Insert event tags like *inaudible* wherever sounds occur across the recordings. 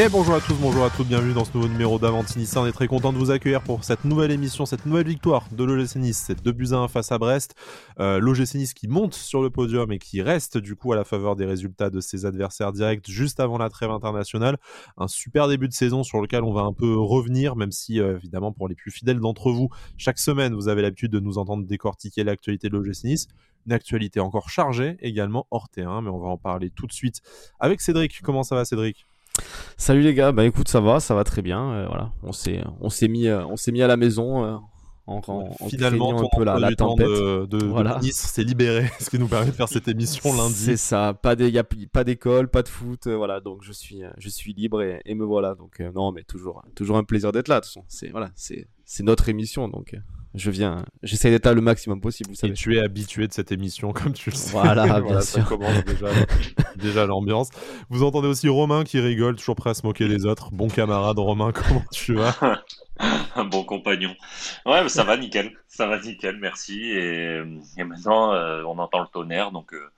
Et bonjour à tous, bonjour à toutes, bienvenue dans ce nouveau numéro d'Avantini. On est très content de vous accueillir pour cette nouvelle émission, cette nouvelle victoire de l'OGC Nice. C'est 2 buts à 1 face à Brest. Euh, L'OGC Nice qui monte sur le podium et qui reste du coup à la faveur des résultats de ses adversaires directs juste avant la trêve internationale. Un super début de saison sur lequel on va un peu revenir, même si euh, évidemment pour les plus fidèles d'entre vous, chaque semaine vous avez l'habitude de nous entendre décortiquer l'actualité de l'OGC Nice. Une actualité encore chargée également hors terrain, mais on va en parler tout de suite avec Cédric. Comment ça va Cédric? Salut les gars, bah écoute ça va, ça va très bien. Euh, voilà, on s'est on s'est mis euh, on s'est mis à la maison euh, en, en, finalement un peu la, la tempête. de, de, voilà. Nice s'est libéré, *laughs* ce qui nous permet de faire cette émission lundi. C'est ça, pas des y a pas d'école, pas de foot, voilà donc je suis je suis libre et, et me voilà donc non mais toujours toujours un plaisir d'être là de toute façon. C'est voilà c'est c'est notre émission donc je viens, j'essaie d'être là le maximum possible. Vous savez. Et tu es habitué de cette émission, *laughs* comme tu le sais. Voilà, *laughs* bien sûr. Ça commence déjà, *laughs* déjà l'ambiance. Vous entendez aussi Romain qui rigole, toujours prêt à se moquer des autres. Bon camarade, Romain, comment tu vas? Un bon compagnon. Ouais, ça va nickel. Ça va nickel, merci. Et, et maintenant, euh, on entend le tonnerre, donc euh,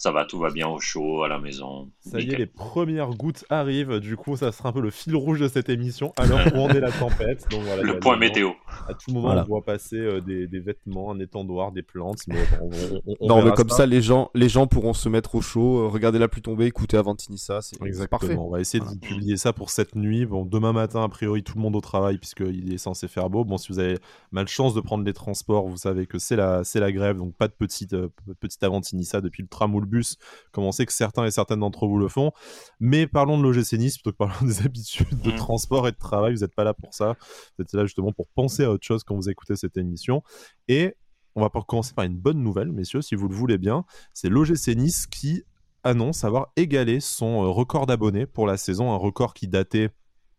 ça va, tout va bien au chaud, à la maison. Ça y est, les premières gouttes arrivent. Du coup, ça sera un peu le fil rouge de cette émission, alors où on est la tempête. Donc, voilà, le point météo. À tout moment, on voit passer euh, des, des, vêtements, un étendoir, des plantes. Mais on, on, on non, mais comme ça. ça, les, gens, les gens pourront se mettre au chaud, euh, regarder la pluie tomber, écouter Avantinissa. C'est parfait. On va essayer de vous publier ça pour cette nuit. Bon, demain matin, a priori, tout le monde au travail, puisqu'il est censé faire beau. Bon, si vous avez malchance de prendre les transports, vous savez que c'est la, la grève, donc pas de petite, euh, petite Avantinissa depuis le tram ou le bus, comme on sait que certains et certaines d'entre vous le font. Mais parlons de l'OGC Nice plutôt que parlons *laughs* des habitudes de mmh. transport et de travail. Vous n'êtes pas là pour ça. Vous êtes là justement pour penser à autre chose quand vous écoutez cette émission. Et on va commencer par une bonne nouvelle, messieurs, si vous le voulez bien. C'est l'OGC Nice qui annonce avoir égalé son euh, record d'abonnés pour la saison, un record qui datait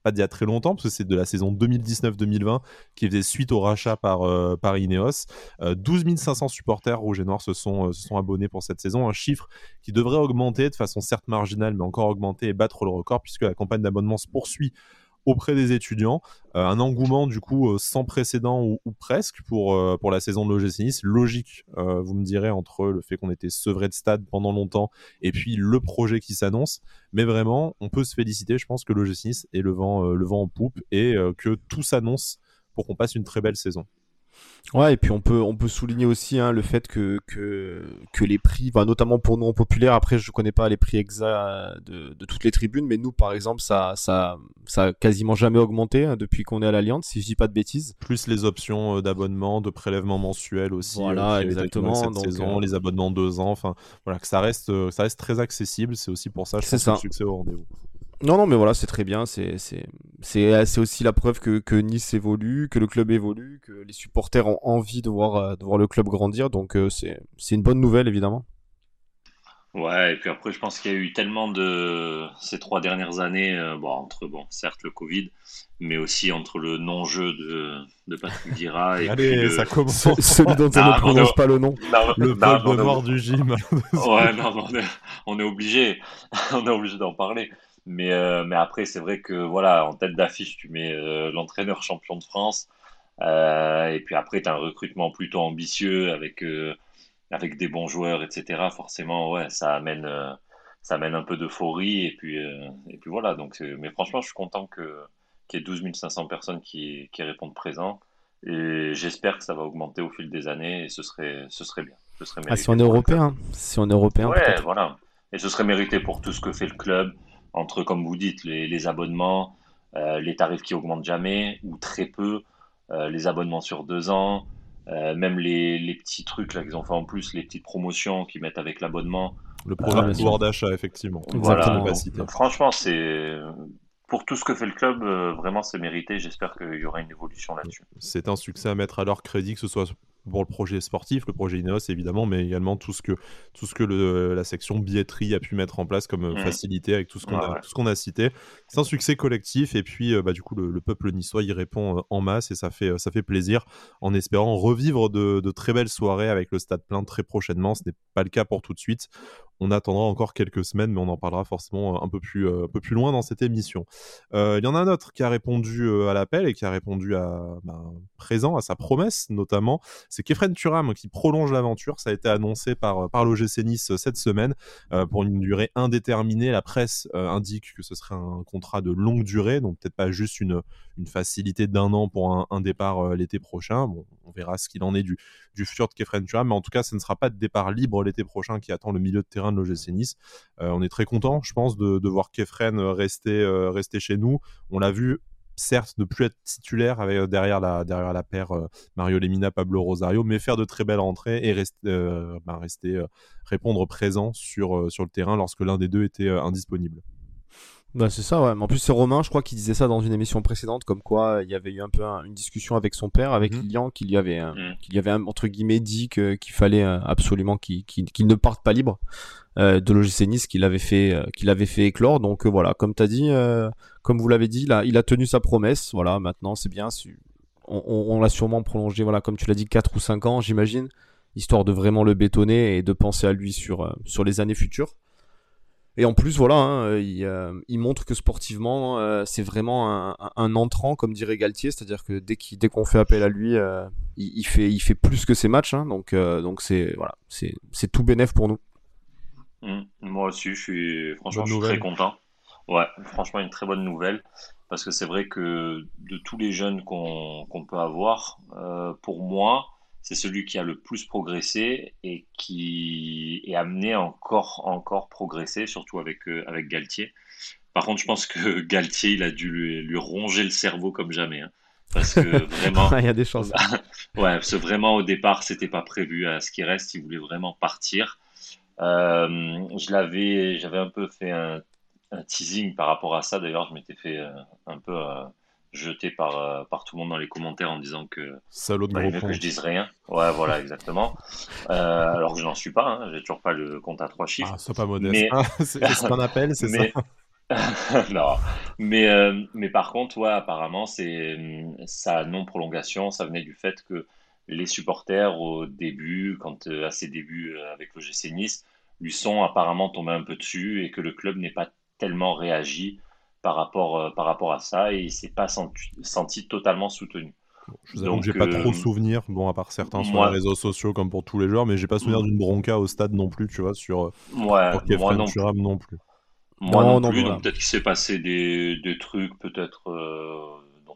pas d'il y a très longtemps, parce que c'est de la saison 2019-2020 qui faisait suite au rachat par, euh, par Ineos. 12 euh, 500 supporters rouge et noir se sont, euh, se sont abonnés pour cette saison, un chiffre qui devrait augmenter de façon certes marginale, mais encore augmenter et battre le record, puisque la campagne d'abonnement se poursuit auprès des étudiants. Euh, un engouement du coup euh, sans précédent ou, presque pour, euh, pour la saison de l'OGC Nice. Logique, vous me direz, entre le fait qu'on était sevré de stade pendant longtemps et puis le projet qui s'annonce. Mais vraiment, on peut se féliciter. Je pense que l'OGC Nice est le vent, le vent en poupe et que tout s'annonce pour qu'on passe une très belle saison. Ouais, et puis on peut, on peut souligner aussi hein, le fait que, que, que les prix, bah, notamment pour nous en populaire, après je connais pas les prix exacts de, de, toutes les tribunes, mais nous par exemple, ça, ça, ça a quasiment jamais augmenté hein, depuis qu'on est à l'Alliance, si je dis pas de bêtises. Plus les options euh, d'abonnement, de prélèvement mensuel aussi. Voilà, euh, exactement. Cette saison, euh, les abonnements deux ans, enfin voilà, que ça reste, ça reste très accessible. C'est aussi pour ça, je pense, ça. le succès au rendez-vous. Non, non, mais voilà, c'est très bien. C'est aussi la preuve que, que, Nice évolue, que le club évolue, que les supporters ont envie de voir, euh, de voir le club grandir. Donc, euh, c'est une bonne nouvelle, évidemment. Ouais, et puis après, je pense qu'il y a eu tellement de ces trois dernières années, euh, bon, entre, bon, certes, le Covid, mais aussi entre le non-jeu de, de Patrick Dira et Allez, ça commence. Celui dont on ne prononce pas le nom. le Paul noir du gym. ouais, non, on est, on est obligé. *laughs* on est obligé d'en parler. Mais, euh, mais après, c'est vrai que voilà, en tête d'affiche, tu mets euh, l'entraîneur champion de France. Euh, et puis après, tu as un recrutement plutôt ambitieux avec, avec des bons joueurs, etc. Forcément, ouais, ça amène, ça amène un peu d'euphorie. Et, puis et puis voilà. Donc, mais franchement, je suis content que, qu'il y ait 12 500 personnes qui, qui répondent présent. Et j'espère que ça va augmenter au fil des années et ce serait, ce serait bien. Ce serait ah, si on est européen, si on est européen. Ouais, voilà. Et ce serait mérité pour tout ce que fait le club, entre, comme vous dites, les, abonnements, euh, les tarifs qui augmentent jamais ou très peu, euh, les abonnements sur deux ans, euh, même les, les, petits trucs là qu'ils ont fait en plus, les petites promotions qu'ils mettent avec l'abonnement. Le programme pouvoir d'achat, effectivement. Voilà. franchement, c'est pour tout ce que fait le club, vraiment c'est mérité. J'espère qu'il y aura une évolution là-dessus. C'est un succès à mettre à leur crédit, que ce soit pour le projet sportif, le projet Ineos évidemment, mais également tout ce que, tout ce que le, la section billetterie a pu mettre en place comme euh, mmh. facilité avec tout ce qu'on a, cité. C'est un succès collectif et puis euh, bah, du coup le, peuple niçois y répond euh, en masse et ça fait, ça fait plaisir en espérant revivre de, de, très belles soirées avec le stade plein très prochainement. Ce n'est pas le cas pour tout de suite on attendra encore quelques semaines, mais on en parlera forcément un peu plus, un peu plus loin dans cette émission. Il y en a un autre qui a répondu à l'appel et qui a répondu à ben, présent, à sa promesse notamment. C'est Kefren Turam qui prolonge l'aventure. Ça a été annoncé par, par l'OGC Nice cette semaine pour une durée indéterminée. La presse indique que ce serait un contrat de longue durée, donc peut-être pas juste une, une facilité d'un an pour un, départ l'été prochain. Bon, on verra ce qu'il en est du, du futur de Kefren Turam, mais en tout cas, ce ne sera pas de départ libre l'été prochain qui attend le milieu de terrain de l'OGC Nice. on est très content, je pense, de, de voir Kefren rester, rester chez nous. On l'a vu certes ne plus être titulaire avec, euh, derrière, la, derrière la paire euh, Mario Lemina, Pablo Rosario, mais faire de très belles rentrées et rester, euh, bah, rester répondre présent sur, sur le terrain lorsque l'un des deux était indisponible. Bah c'est ça, ouais. en plus, c'est Romain, je crois, qui disait ça dans une émission précédente, comme quoi il y avait eu un peu une discussion avec son père, avec mmh. Lilian, qu'il y avait, mmh. qu'il y avait entre guillemets dit qu'il fallait absolument qu'il ne parte pas libre. Euh, de l'OGC Nice qu'il avait fait euh, qu'il avait fait éclore donc euh, voilà comme tu as dit comme vous l'avez dit là il a tenu sa promesse voilà maintenant c'est bien on, l'a sûrement prolongé voilà comme tu l'as dit 4 ou 5 ans j'imagine histoire de vraiment le bétonner et de penser à lui sur sur les années futures et en plus, voilà, hein, il, montre que sportivement, c'est vraiment un, entrant, comme dirait Galtier, c'est-à-dire que dès qu'on fait appel à lui, il, fait, il fait plus que ses matchs, hein, donc donc c'est voilà, c'est tout bénéf pour nous. Mmh. Moi aussi, je suis franchement je suis très content. Ouais, franchement, une très bonne nouvelle. Parce que c'est vrai que de tous les jeunes qu'on peut avoir, euh, pour moi, c'est celui qui a le plus progressé et qui est amené à encore, encore progresser, surtout avec, euh, avec Galtier. Par contre, je pense que *laughs* Galtier, il a dû lui, lui ronger le cerveau comme jamais. Hein. parce que *laughs* vraiment. il y a des chances. *laughs* ouais, parce que vraiment, au départ, c'était pas prévu à ce qui reste. Il voulait vraiment partir. Euh, je l'avais, j'avais un peu fait un, teasing par rapport à ça. D'ailleurs, je m'étais fait euh, un peu euh, jeter par, par tout le monde dans les commentaires en disant que Salaud de mieux que je dise rien. Ouais, voilà, exactement. alors que je n'en suis pas, hein, j'ai toujours pas le compte à trois chiffres. Ah, c'est pas modeste. Mais... *laughs* Ah, c'est ce qu'on appelle, c'est ça. *laughs* non, mais, mais par contre, ouais, apparemment, c'est ça non prolongation, ça venait du fait que les supporters au début, quand à ses débuts avec le GC Nice, lui sont apparemment tombés un peu dessus et que le club n'est pas tellement réagi par rapport, euh, par rapport à ça et il s'est pas senti, totalement soutenu. je vous avoue que j'ai pas trop euh, souvenir, bon à part certains sur les réseaux sociaux comme pour tous les joueurs, mais j'ai pas souvenir mm. d'une bronca au stade non plus, tu vois, sur, euh, ouais, moi non, non, plus. Moi non, plus, donc peut-être qu'il s'est passé des, des trucs, peut-être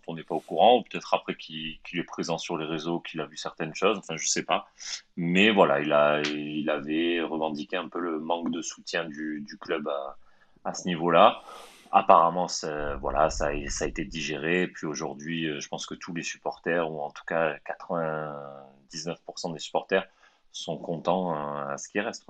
on n'est pas au courant, ou peut-être après qu'il est présent sur les réseaux, qu'il a vu certaines choses, enfin je sais pas. Mais voilà, il, a, il avait revendiqué un peu le manque de soutien du, club à, ce niveau-là. Apparemment, voilà, ça, ça a été digéré. Puis aujourd'hui, euh, je pense que tous les supporters, ou en tout cas 99% des supporters, sont contents euh, à ce qui reste.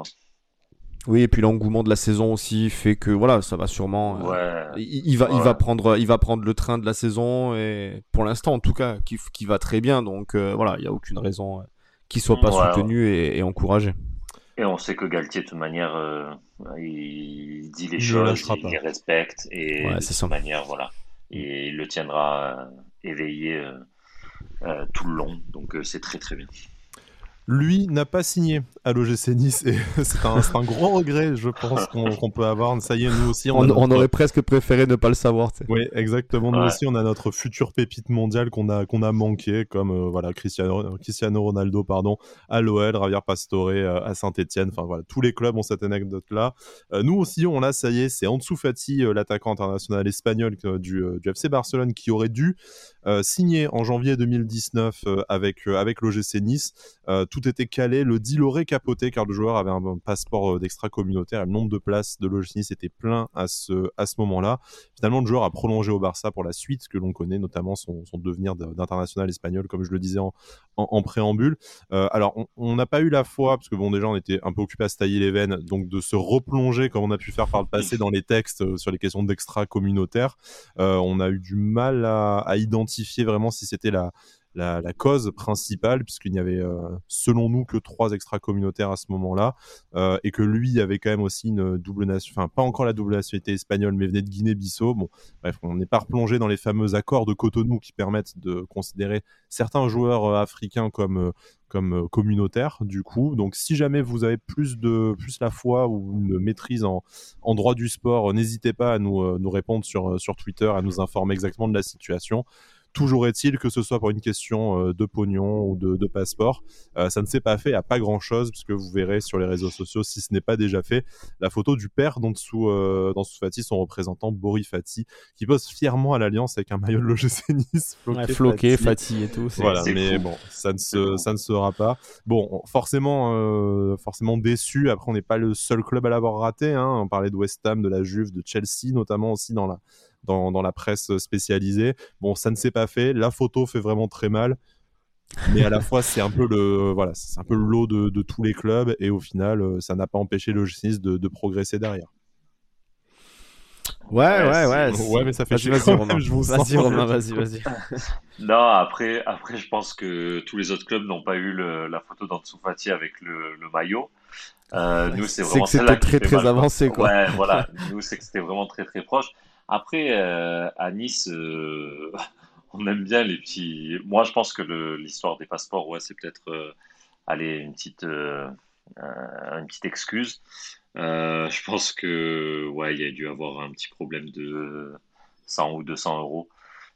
Oui, et puis l'engouement de la saison aussi fait que voilà, ça va sûrement. Euh, il, va, il va prendre, il va prendre le train de la saison et pour l'instant en tout cas, qui, qui va très bien. Donc euh, voilà, il n'y a aucune raison qu'il soit pas soutenu et, encouragé. Et on sait que Galtier de toute manière, il dit les choses, il les respecte et de toute manière, voilà, et il le tiendra éveillé tout le long. Donc c'est très très bien lui n'a pas signé à l'OGC Nice et *laughs* c'est un, un, gros regret, je pense, qu'on peut avoir. Ça y est, nous aussi. On, aurait presque préféré ne pas le savoir. Oui, exactement. Nous aussi, on a notre future pépite mondiale qu'on a, qu'on a manqué, comme euh, voilà, Cristiano, Cristiano Ronaldo pardon, à l'OL, Javier Pastore euh, à Saint-Etienne. Enfin voilà, tous les clubs ont cette anecdote-là. Euh, nous aussi, on l'a, ça y est, c'est Ansu Fati, l'attaquant international espagnol du, du, FC Barcelone, qui aurait dû signer en janvier 2019 avec, avec l'OGC Nice tout était calé, le deal aurait capoté car le joueur avait un, passeport euh, d'extra-communautaire et le nombre de places de l'OGC était plein à ce, à ce moment-là. Finalement, le joueur a prolongé au Barça pour la suite que l'on connaît, notamment son, devenir d'international espagnol, comme je le disais en, préambule. Euh, alors, on n'a pas eu la foi, parce que bon, déjà, on était un peu occupé à se tailler les veines, donc de se replonger comme on a pu faire par le passé dans les textes euh, sur les questions d'extra-communautaire. on a eu du mal à identifier vraiment si c'était la la, la cause principale, puisqu'il n'y avait, euh, selon nous, que trois extra-communautaires à ce moment-là, euh, et que lui avait quand même aussi une double nation, enfin pas encore la double nationalité espagnole, mais venait de Guinée-Bissau. Bon, bref, on n'est pas replongé dans les fameux accords de Cotonou qui permettent de considérer certains joueurs euh, africains comme comme communautaires du coup. Donc si jamais vous avez plus de plus la foi ou une maîtrise en, en droit du sport, n'hésitez pas à nous, nous répondre sur, sur Twitter, à nous informer exactement de la situation. Toujours est-il que ce soit pour une question euh, de pognon ou de, passeport, euh, ça ne s'est pas fait à pas grand-chose, puisque vous verrez sur les réseaux sociaux, si ce n'est pas déjà fait, la photo du père d'Ansu euh, Fati, son représentant Boris Fati, qui pose fièrement à l'Alliance avec un maillot de l'OGC Nice. Floqué, Fati. et tout. Voilà, mais bon, ça ne, se, ça ne sera pas. Bon, forcément, forcément déçu. Après, on n'est pas le seul club à l'avoir raté. Hein. On parlait de West Ham, de la Juve, de Chelsea, notamment aussi dans la dans, la presse spécialisée. Bon, ça ne s'est pas fait. La photo fait vraiment très mal. Mais à la fois, c'est un peu le voilà, c'est un peu le lot de, tous les clubs et au final, euh, ça n'a pas empêché le GC de, de progresser derrière. Ouais, ouais, ouais. Ouais, mais ça fait chier. Vas-y, Romain. *laughs* Je vous vas-y, Romain, vas-y, vas-y. *laughs* non, après, après, je pense que tous les autres clubs n'ont pas eu la photo d'Ansu Fati avec le, le maillot. Euh, nous, c'est vraiment c'est que c'était très, très avancé, quoi. Ouais, voilà. *laughs* Nous, c'est que c'était vraiment très, très proche. Après, euh, à Nice, euh, *laughs* on aime bien les petits. Moi, je pense que l'histoire des passeports, ouais, c'est peut-être euh, aller une petite, une petite excuse. je pense que ouais, il y a dû avoir un petit problème de 100 ou 200 euros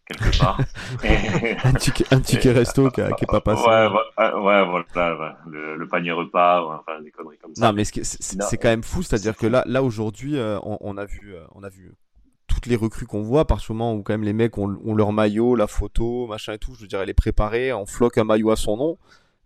quelque part. *laughs* un, ticket, resto qui, n'est pas passé. Ouais, ouais, voilà, le, panier repas, enfin des conneries comme ça. Non, mais c'est quand même fou, c'est-à-dire que là, là aujourd'hui, on, on, a vu, on a vu toutes les recrues qu'on voit, par ce moment où quand même les mecs ont, leur maillot, la photo, machin et tout, je veux dire, elle est préparée, on floque un maillot à son nom.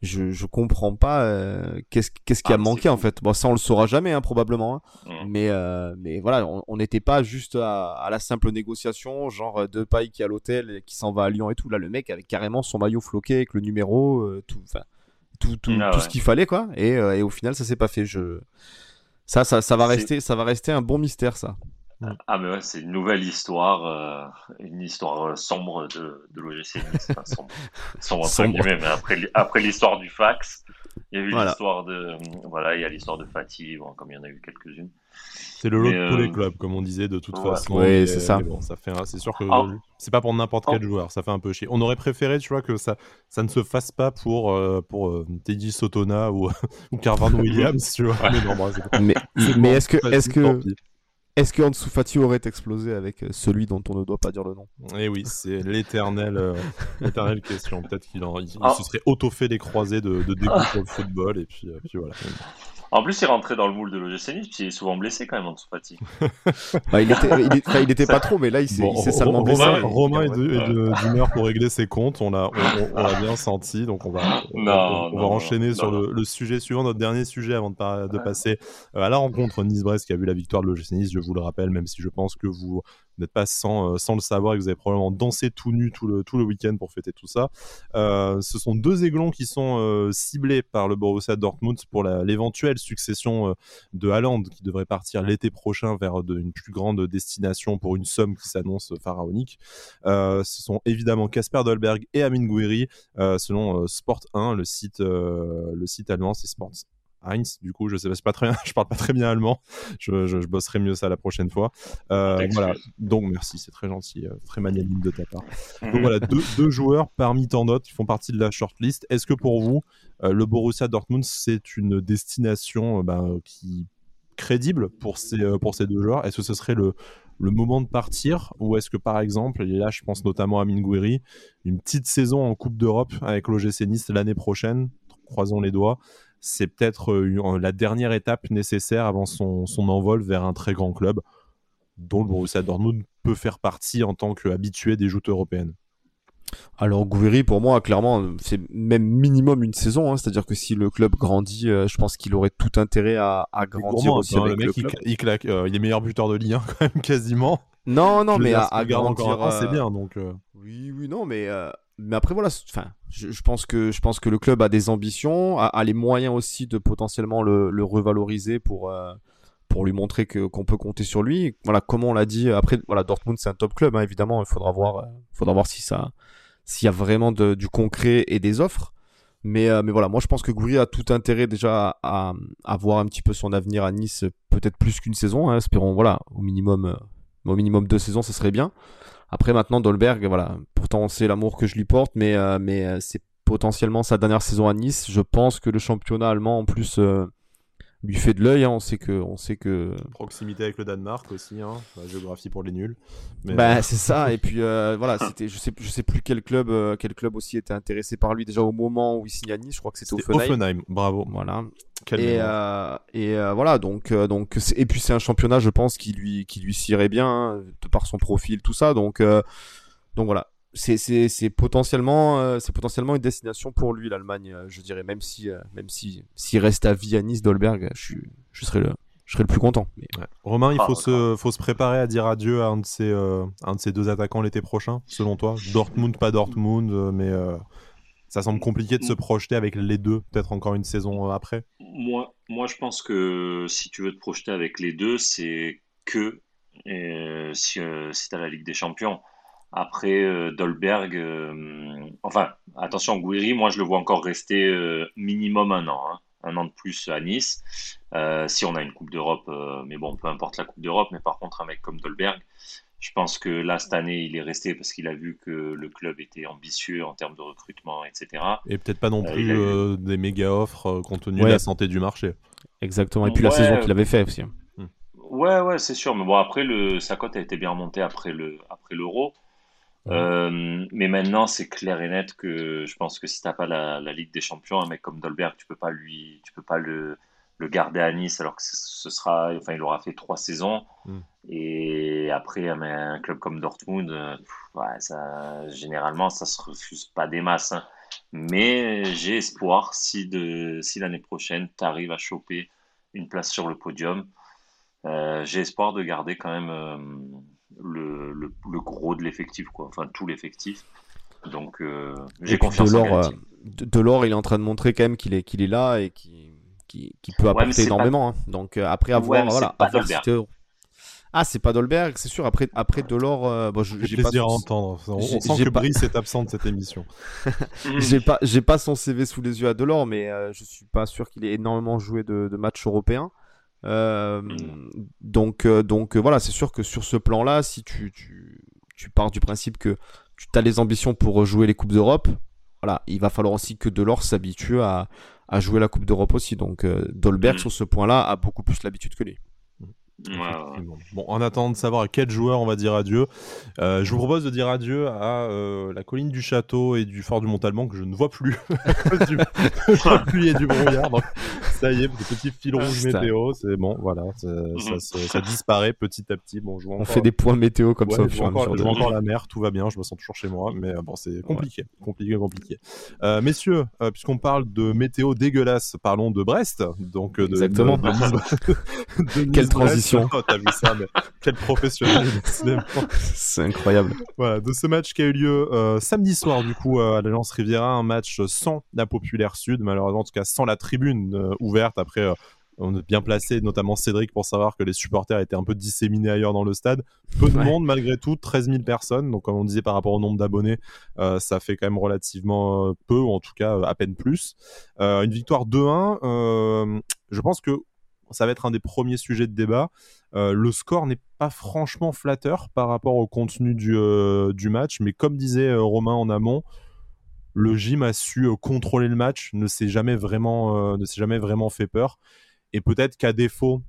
Je, je comprends pas euh, qu'est-ce qu'est-ce qui a ah, manqué en fait. Bon, ça on le saura jamais hein, probablement, hein. mmh. mais euh, mais voilà, on n'était pas juste à, la simple négociation, genre euh, de paille qui est à l'hôtel et qui s'en va à Lyon et tout. Là, le mec avait carrément son maillot floqué avec le numéro, tout tout, ah tout ce qu'il fallait quoi. Et, et au final, ça s'est pas fait. Je ça ça ça va rester ça va rester un bon mystère ça. Ah, mais ouais, c'est une nouvelle histoire, euh, une histoire euh, sombre de, de l'OGC sombre, *laughs* sombre, sombre. mais après, après l'histoire du fax, il y a eu l'histoire de, voilà, il y a l'histoire de Fatih, bon, comme il y en a eu quelques-unes. C'est le lot de tous les euh, clubs, comme on disait, de toute façon. Oui, c'est ça. Bon, ça fait, c'est sûr que ah. c'est pas pour n'importe quel ah. joueur, ça fait un peu chier. On aurait préféré, tu vois, que ça, ça ne se fasse pas pour, pour Teddy Sotona ou, *laughs* ou Carvan Williams, tu vois. mais, mais est-ce que, est-ce que, est-ce que Ansu Fati aurait explosé avec euh, celui dont on ne doit pas dire le nom Eh oui, c'est *laughs* l'éternelle euh, question. Peut-être qu'il ah. se serait auto-fait des croisés de, de dégoût pour le football, et puis, euh, puis voilà. En plus, il rentrait dans le moule de l'OGC Nice, puis il est souvent blessé quand même en Fati. *laughs* bah, il, était, il, était pas trop, mais là, il s'est bon, salement blessé. Romain, est d'humeur pour régler ses comptes, on l'a on, *laughs* bien senti, donc on va, on, va enchaîner sur le, sujet suivant, notre dernier sujet avant de, de passer euh, à la rencontre Nice-Brest qui a vu la victoire de l'OGC Nice, je vous le rappelle, même si je pense que vous n'êtes pas sans, euh, sans le savoir et que vous avez probablement dansé tout nu tout le, tout le week-end pour fêter tout ça. Euh, ce sont deux aiglons qui sont euh, ciblés par le Borussia Dortmund pour l'éventuelle succession de Haaland qui devrait partir l'été prochain vers une plus grande destination pour une somme qui s'annonce pharaonique. ce sont évidemment Casper Dolberg et Amin Gouiri selon Sport 1, le site, le site allemand, c'est Sport Heinz, du coup, je sais pas très bien, *laughs* je parle pas très bien allemand. Je, je, bosserai mieux ça la prochaine fois. Euh, voilà. Donc merci, c'est très gentil, euh, très magnanime de ta part. *laughs* Donc voilà, deux, deux, joueurs parmi tant d'autres qui font partie de la shortlist. Est-ce que pour vous, euh, le Borussia Dortmund, c'est une destination ben, qui crédible pour ces pour ces deux joueurs? Est-ce que ce serait le le moment de partir? Ou est-ce que par exemple, et là je pense notamment à Mingouiri, une petite saison en Coupe d'Europe avec l'OGC Nice l'année prochaine, croisons les doigts, c'est peut-être euh, la dernière étape nécessaire avant son, envol vers un très grand club dont le Borussia Dortmund peut faire partie en tant qu'habitué des joutes européennes. Alors Gouiri, pour moi, clairement, c'est même minimum une saison. Hein. C'est-à-dire que si le club grandit, euh, je pense qu'il aurait tout intérêt à, grandir aussi hein, avec le, mec, Il, claque, euh, il est meilleur buteur de Ligue 1 *laughs* quand même quasiment. Non, non, mais à, à grandir, c'est bien. Donc. Oui, oui, non, mais mais après voilà, enfin, je, pense que je pense que le club a des ambitions, a, les moyens aussi de potentiellement le, revaloriser pour euh, pour lui montrer que qu'on peut compter sur lui. Voilà, comme on l'a dit, après voilà, Dortmund c'est un top club, hein, évidemment, il faudra voir, euh, faudra voir si ça s'il y a vraiment du concret et des offres. Mais, mais voilà, moi je pense que Gouiri a tout intérêt déjà à, à, voir un petit peu son avenir à Nice, peut-être plus qu'une saison. Hein, espérons, voilà, au minimum, au minimum deux saisons, ce serait bien. Après maintenant Dolberg, voilà, pourtant sait l'amour que je lui porte, mais, mais c'est potentiellement sa dernière saison à Nice. Je pense que le championnat allemand en plus lui fait de l'œil. Hein. On sait que, on sait que proximité avec le Danemark aussi, hein. la géographie pour les nuls. Bah, c'est ça. Et *laughs* puis euh, voilà, c'était, je sais, je sais plus quel club, euh, quel club aussi était intéressé par lui déjà au moment où il signe à Nice. Je crois que c'était Offenheim. Offenheim. Bravo. Voilà. et euh, et voilà donc donc et puis c'est un championnat, je pense, qui lui qui lui cirait bien hein, de par son profil, tout ça. Donc donc voilà, c'est potentiellement euh, c'est potentiellement une destination pour lui l'Allemagne euh, je dirais même si euh, même si s'il reste à vie à Nice Dolberg je, je serais le je serais le plus content Romain il ah, faut se faut se préparer à dire adieu à un de ces un de ces deux attaquants l'été prochain selon toi? Dortmund pas Dortmund mais ça semble compliqué de se projeter avec les deux peut-être encore une saison après. Moi moi je pense que si tu veux te projeter avec les deux c'est que si, si tu as la Ligue des Champions après, euh, Dolberg, euh, enfin, attention, Guiri, moi je le vois encore rester euh, minimum un an, hein. un an de plus à Nice. si on a une Coupe d'Europe, mais bon, peu importe la Coupe d'Europe, mais par contre, un mec comme Dolberg, je pense que là, cette année, il est resté parce qu'il a vu que le club était ambitieux en termes de recrutement, etc. Et peut-être pas non plus des méga offres compte tenu de la santé du marché. Exactement. Et puis la saison qu'il avait fait aussi. Hmm. Ouais, ouais, c'est sûr. Mais bon, après, le, sa cote a été bien remontée après l'euro. Après euh, mais maintenant, c'est clair et net que je pense que si t'as pas la, la, Ligue des Champions, un mec comme Dolberg, tu peux pas lui, tu peux pas le, le garder à Nice alors que ce sera, enfin, il aura fait trois saisons. Mm. Et après, un, club comme Dortmund, euh, ouais, ça, généralement, ça se refuse pas des masses. Hein. Mais j'ai espoir si de, si l'année prochaine, tu arrives à choper une place sur le podium, euh, j'ai espoir de garder quand même euh, le, le, gros de l'effectif, quoi. Enfin, tout l'effectif. Donc, euh, j'ai confiance Delors, en Delors, il est en train de montrer quand même qu'il est, qu'il est là et qu'il qui, qui peut apporter énormément. Hein. Donc, euh, après avoir, voilà, ah, c'est pas Dolberg, c'est sûr. Après, après Delors, euh, bon, j'ai plaisir à entendre. On, sent que Brice est absent de cette émission. *laughs* j'ai pas, j'ai pas son CV sous les yeux à Delors, mais je suis pas sûr qu'il ait énormément joué de, de matchs européens. Euh, donc, euh, donc euh, voilà, c'est sûr que sur ce plan-là, si tu, tu, tu, pars du principe que tu as les ambitions pour jouer les Coupes d'Europe, voilà, il va falloir aussi que Delors s'habitue à, à, jouer la Coupe d'Europe aussi. Donc Dolberg, mm. sur ce point-là, a beaucoup plus l'habitude que lui. Bon, en attendant de savoir à quel joueur on va dire adieu, euh, je vous propose de dire adieu à euh, la colline du château et du fort du Montalban que je ne vois plus *laughs* à cause du *laughs* *laughs* pluie et du brouillard. Donc, ça y est, petit fil rouge météo, c'est bon, voilà, ça, mhm. ça, disparaît petit à petit. Bon, on fait des points météo comme ça. Je vois, encore, encore, la mer, tout va bien, je me sens toujours chez moi, mais euh, bon, c'est compliqué, compliqué, compliqué. messieurs, puisqu'on parle de météo dégueulasse, parlons de Brest, donc de, Exactement. Quelle transition T'as vu ça, mais quel professionnel *laughs* C'est incroyable. Voilà, de ce match qui a eu lieu euh, samedi soir, du coup, à l'Alliance Riviera, un match sans la Populaire Sud, malheureusement, en tout cas sans la tribune euh, ouverte. Après, euh, on est bien placé, notamment Cédric, pour savoir que les supporters étaient un peu disséminés ailleurs dans le stade. Peu de monde, malgré tout, 13 000 personnes. Donc, comme on disait par rapport au nombre d'abonnés, ça fait quand même relativement peu, ou en tout cas à peine plus. une victoire 2-1. je pense que ça va être un des premiers sujets de débat. Euh, le score n'est pas franchement flatteur par rapport au contenu du, euh, match, mais comme disait euh, Romain en amont, le gym a su contrôler le match, ne s'est jamais vraiment, fait peur. Et peut-être qu'à défaut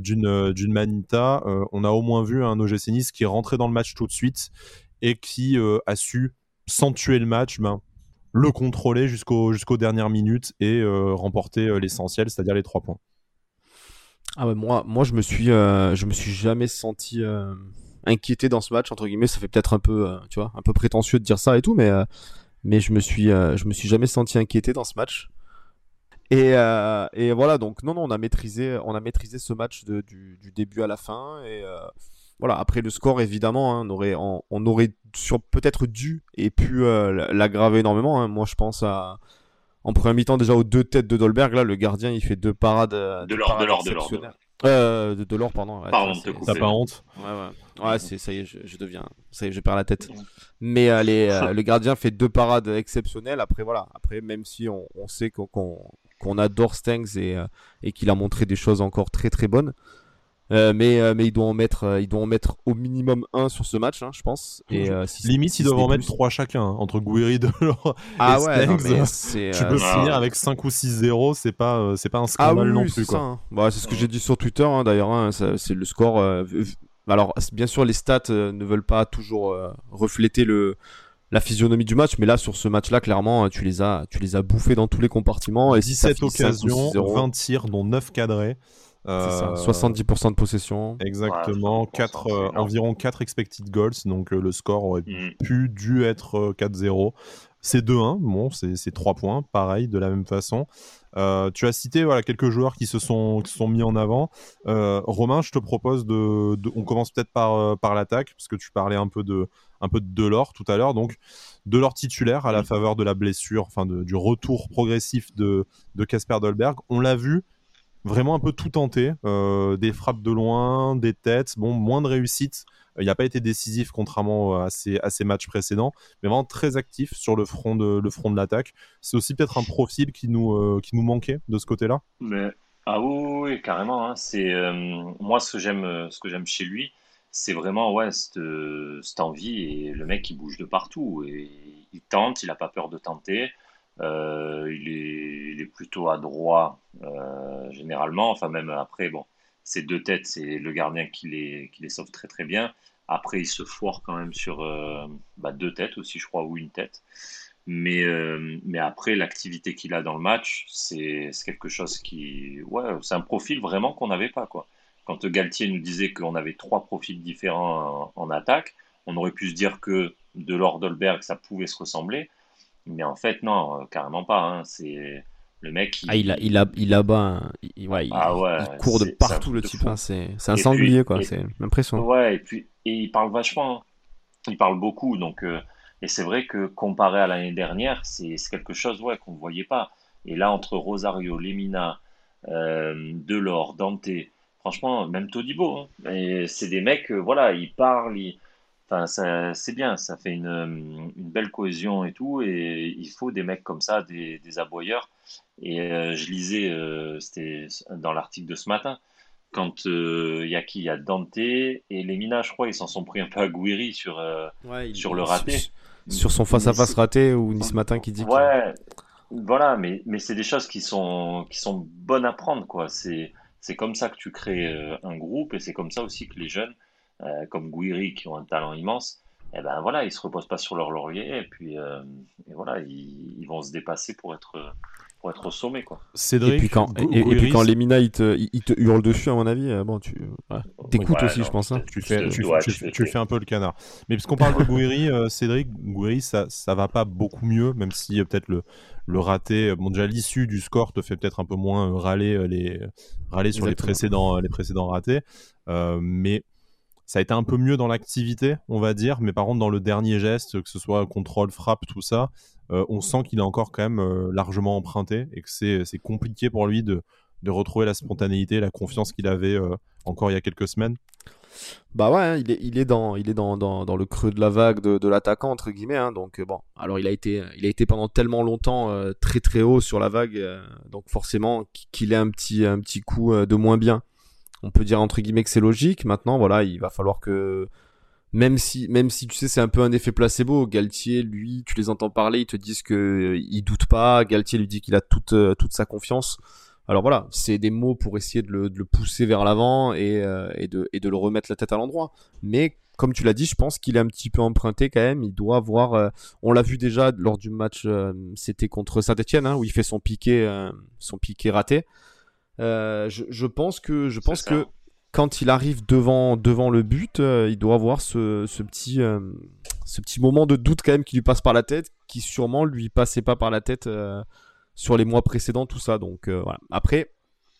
d'une Manita, on a au moins vu un OGC qui est rentré dans le match tout de suite et qui a su, sans tuer le match, ben, le contrôler jusqu'aux dernières minutes et remporter l'essentiel, c'est-à-dire les trois points. Ah moi, moi je me suis, euh, je me suis jamais senti euh, inquiété dans ce match entre guillemets. Ça fait peut-être un peu, euh, tu vois, un peu prétentieux de dire ça et tout, mais mais je me suis, je me suis jamais senti inquiété dans ce match. Et, et voilà, donc non, non, on a maîtrisé, on a maîtrisé ce match de, du, du, début à la fin. Et voilà, après le score, évidemment, hein, on aurait, on, on aurait peut-être dû et pu l'aggraver énormément. Hein. Moi, je pense à en première mi-temps déjà aux deux têtes de Dolberg là le gardien il fait deux parades de l'or de l'or de l'or Euh, de, l'or, pardon. T'as pas honte Ouais, ouais. Ouais, c'est, ça y est, je, deviens. Ça y est, je perds la tête. Mais euh, euh, *laughs* le gardien fait deux parades exceptionnelles. Après, voilà. Après, même si on, sait qu'on, qu'on, adore Stangs et, et qu'il a montré des choses encore très très bonnes, euh, mais, euh, mais il doit en mettre, euh, il doit en mettre au minimum un sur ce match, hein, je pense. Et limite, il doit en mettre trois chacun hein, entre Guiri, *laughs* Delors ah et ouais, tu peux finir avec 5 ou 6-0, c'est pas, c'est pas un scandale ah, oui, non plus. C'est hein. bah, ce que j'ai dit sur Twitter d'ailleurs. c'est le score. alors, bien sûr, les stats ne veulent pas toujours refléter le la physionomie du match, mais là sur ce match-là, clairement, tu les as, tu les as bouffés dans tous les compartiments. Et 17 occasions, 20 tirs, dont 9 cadrés. 70% de possession. Exactement, 4, euh, environ 4 expected goals, donc euh, le score aurait mm. pu, dû être 4-0. Euh, c'est 2-1, bon, c'est 3 points, pareil, de la même façon. tu as cité voilà, quelques joueurs qui se sont, qui sont mis en avant. Romain, je te propose de. on commence peut-être par, par l'attaque, parce que tu parlais un peu de, un peu de Delors tout à l'heure. Donc, Delors titulaire à la mm. faveur de la blessure, enfin de, du retour progressif de Casper Dolberg. On l'a vu, vraiment un peu tout tenté, euh, des frappes de loin, des têtes, bon, moins de réussite. Il n'a pas été décisif contrairement à ses, matchs précédents, mais vraiment très actif sur le front de, l'attaque. C'est aussi peut-être un profil qui nous, euh, qui nous manquait de ce côté-là. Mais ah oui, carrément. Hein. C'est euh, moi ce que j'aime, ce que j'aime chez lui, c'est vraiment ouais cette, envie et le mec qui bouge de partout et il tente, il n'a pas peur de tenter. Euh, il, est, plutôt adroit euh, généralement. Enfin, même après, bon, ces deux têtes, c'est le gardien qui les, sauve très très bien. Après, il se foire quand même sur euh, bah, deux têtes aussi, je crois, ou une tête. Mais, mais après, l'activité qu'il a dans le match, c'est quelque chose qui. Ouais, c'est un profil vraiment qu'on n'avait pas. quoi. Quand Galtier nous disait qu'on avait trois profils différents en, attaque, on aurait pu se dire que de Lord Dolberg, ça pouvait se ressembler. Mais en fait, non, euh, carrément pas. Hein. C'est le mec. Il... Ah, il a, il a, il a bas, il, ouais, il, ah ouais, court de partout le type. Hein. C'est, un sanglier quoi. C'est impressionnant. Ouais, et puis et il parle vachement. Hein. Il parle beaucoup, donc. Euh, et c'est vrai que comparé à l'année dernière, c'est quelque chose ouais, qu'on ne voyait pas. Et là, entre Rosario, Lemina, euh, Delors, Dante, franchement, même Todibo, hein. c'est des mecs, euh, voilà, ils parlent, ils, Enfin, c'est bien, ça fait une, une, belle cohésion et tout. Et il faut des mecs comme ça, des, des aboyeurs. Et euh, je lisais, euh, c'était dans l'article de ce matin, quand euh, il y a qui? Il y a Dante et Lemina, je crois, ils s'en sont pris un peu à Gouiri sur, sur le raté. Sur, son face-à-face raté, ou ce matin qui dit Ouais, voilà, mais, mais c'est des choses qui sont, qui sont bonnes à prendre, quoi. C'est comme ça que tu crées un groupe et c'est comme ça aussi que les jeunes euh, comme Guiri qui ont un talent immense, et eh ben voilà, ils se reposent pas sur leur laurier et puis euh, et voilà, ils, vont se dépasser pour être pour être au sommet quoi. Cédric, et puis quand et, puis quand Lemina il te, il te hurle dessus à mon avis, euh, bon tu t'écoutes aussi je pense. Hein. Tu fais tu, tu, fais un peu le canard. Mais puisqu'on parle de Guiri, Cédric, Guiri ça ça va pas beaucoup mieux, même si peut-être le le raté, bon déjà l'issue du score te fait peut-être un peu moins râler les râler sur les précédents les précédents ratés, mais ça a été un peu mieux dans l'activité, on va dire, mais par contre dans le dernier geste, que ce soit contrôle, frappe, tout ça, euh, on sent qu'il est encore quand même euh, largement emprunté et que c'est compliqué pour lui de, de, retrouver la spontanéité, la confiance qu'il avait euh, encore il y a quelques semaines. Bah ouais, hein, il est, il est, dans, il est dans, dans, le creux de la vague de, de l'attaquant, entre guillemets. Hein, donc bon, alors il a, été, il a été pendant tellement longtemps très très haut sur la vague, donc forcément qu'il ait un petit, un petit coup de moins bien on peut dire entre guillemets que c'est logique. Maintenant, voilà, il va falloir que même si, même si tu sais, c'est un peu un effet placebo. Galtier, lui, tu les entends parler, ils te disent que euh, il doute pas. Galtier lui dit qu'il a toute euh, toute sa confiance. Alors voilà, c'est des mots pour essayer de le, pousser vers l'avant et, euh, et, de, le remettre la tête à l'endroit. Mais comme tu l'as dit, je pense qu'il est un petit peu emprunté quand même. Il doit avoir. on l'a vu déjà lors du match, c'était contre Saint-Etienne, hein, où il fait son piqué, son piqué raté. Euh, je, pense que, je pense que quand il arrive devant, devant le but, euh, il doit avoir ce, ce petit, euh, ce petit moment de doute quand même qui lui passe par la tête, qui sûrement lui passait pas par la tête sur les mois précédents, tout ça. Donc voilà. Après,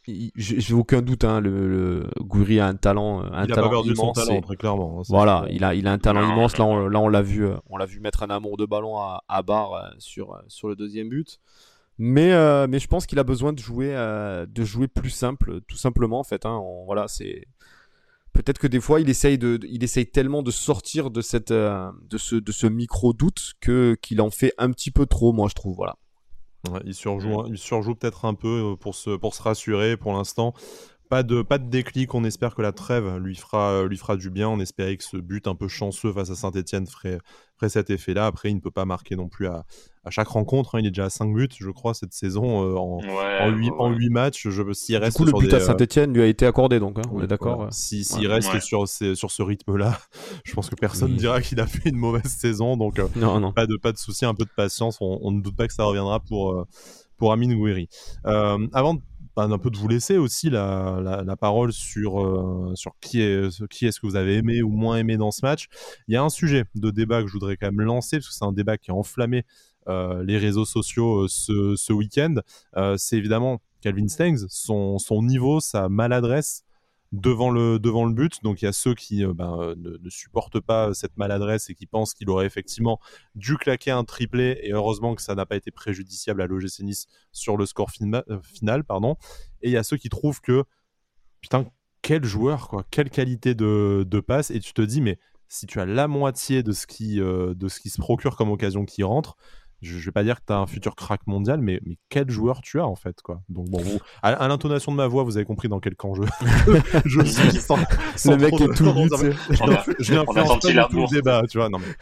j'ai aucun doute, hein, le, le a un talent, un il talent a pas immense. Son talent, très clairement. Hein, voilà, il a, il a un talent immense. Là, on, là, on l'a vu, on l'a vu mettre un amour de ballon à, à barre sur, sur le deuxième but. Mais, euh, mais je pense qu'il a besoin de jouer, euh, de jouer plus simple, tout simplement en fait. Hein. voilà, c'est peut-être que des fois il essaye de, il essaye tellement de sortir de cette, euh, de ce, de ce micro doute que qu'il en fait un petit peu trop, moi je trouve. Voilà. il surjoue, il surjoue peut-être un peu pour se, pour se rassurer pour l'instant. Pas de, pas de déclic, on espère que la trêve lui fera, lui fera du bien. On espérait que ce but un peu chanceux face à Saint-Etienne ferait, ferait cet effet-là. Après, il ne peut pas marquer non plus à, à chaque rencontre. Hein. il est déjà à 5 buts, je crois, cette saison euh, en, en, 8, en 8 matchs. Je, s'il reste du coup, le but à euh, Saint-Etienne lui a été accordé, donc hein, on est d'accord. S'il si, reste sur, sur ce rythme-là, *laughs* je pense que personne ne dira qu'il a fait une mauvaise saison. Donc, euh, non, non. Pas, de, pas de souci, un peu de patience. On, on, ne doute pas que ça reviendra pour, pour Amine Gouiri. avant de un peu de vous laisser aussi la, la, parole sur, euh, sur qui est qui est-ce que vous avez aimé ou moins aimé dans ce match. Il y a un sujet de débat que je voudrais quand même lancer parce que c'est un débat qui a enflammé euh, les réseaux sociaux euh, ce, week-end. c'est évidemment Calvin Stengs, son, niveau, sa maladresse devant le, devant le but. Donc il y a ceux qui euh, ben, euh, ne, supportent pas cette maladresse et qui pensent qu'il aurait effectivement dû claquer un triplé. Et heureusement que ça n'a pas été préjudiciable à l'OGC Nice sur le score euh, final. Pardon. Et il y a ceux qui trouvent que, putain, quel joueur, quoi, quelle qualité de, de passe. Et tu te dis, mais si tu as la moitié de ce qui, de ce qui se procure comme occasion qui rentre, je, je vais pas dire que tu as un futur crack mondial, mais, mais quel joueur tu as en fait quoi. Donc bon, vous, à, l'intonation de ma voix, vous avez compris dans quel camp je, *laughs* je suis. Sans, le mec est tout nu. Je n'influence pas tout le débat, tu vois. Non mais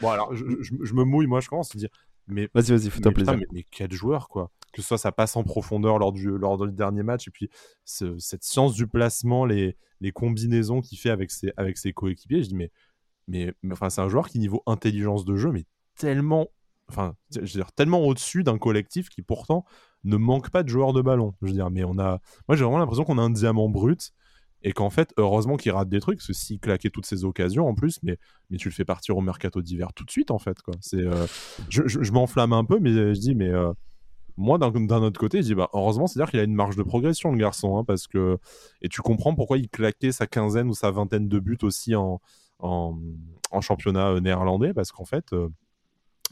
bon alors, je, je, me mouille, moi je commence à dire, mais vas-y vas-y, fais-toi plaisir. Mais, mais, quel joueur quoi. Que ce soit ça passe en profondeur lors du lors du dernier match et puis ce, cette science du placement, les les combinaisons qu'il fait avec ses avec ses coéquipiers, je dis mais mais, mais enfin c'est un joueur qui niveau intelligence de jeu mais tellement enfin, je veux dire, tellement au-dessus d'un collectif qui pourtant ne manque pas de joueurs de ballon. Je veux dire, mais on a, moi j'ai vraiment l'impression qu'on a un diamant brut et qu'en fait, heureusement qu'il rate des trucs, parce que s'il claquait toutes ces occasions en plus, mais, tu le fais partir au mercato d'hiver tout de suite en fait. Euh, je, m'enflamme un peu, mais je dis, mais euh, moi d'un, autre côté, je dis, bah, heureusement, c'est-à-dire qu'il a une marge de progression le garçon, hein, parce que, et tu comprends pourquoi il claquait sa quinzaine ou sa vingtaine de buts aussi en championnat euh, néerlandais, parce qu'en fait,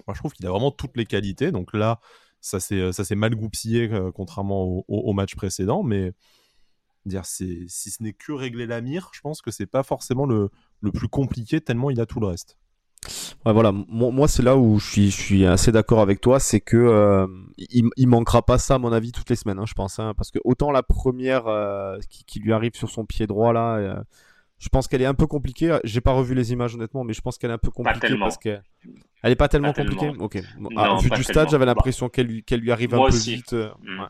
moi, je trouve qu'il a vraiment toutes les qualités. Donc là, ça s'est euh, mal goupillé euh, contrairement au, match précédent. Mais dire, si ce n'est que régler la mire, je pense que c'est pas forcément le, le, plus compliqué tellement il a tout le reste. Ouais, voilà, moi, c'est là où je suis, je suis assez d'accord avec toi, c'est que euh, il, manquera pas ça à mon avis toutes les semaines, hein, je pense, hein, parce que autant la première qui, qui, lui arrive sur son pied droit là, je pense qu'elle est un peu compliquée. J'ai pas revu les images honnêtement, mais je pense qu'elle est un peu compliquée parce qu'elle elle est pas tellement compliquée. Ok. Ah, vu du stade, j'avais l'impression qu'elle lui, lui arrive un peu vite. Euh, mm.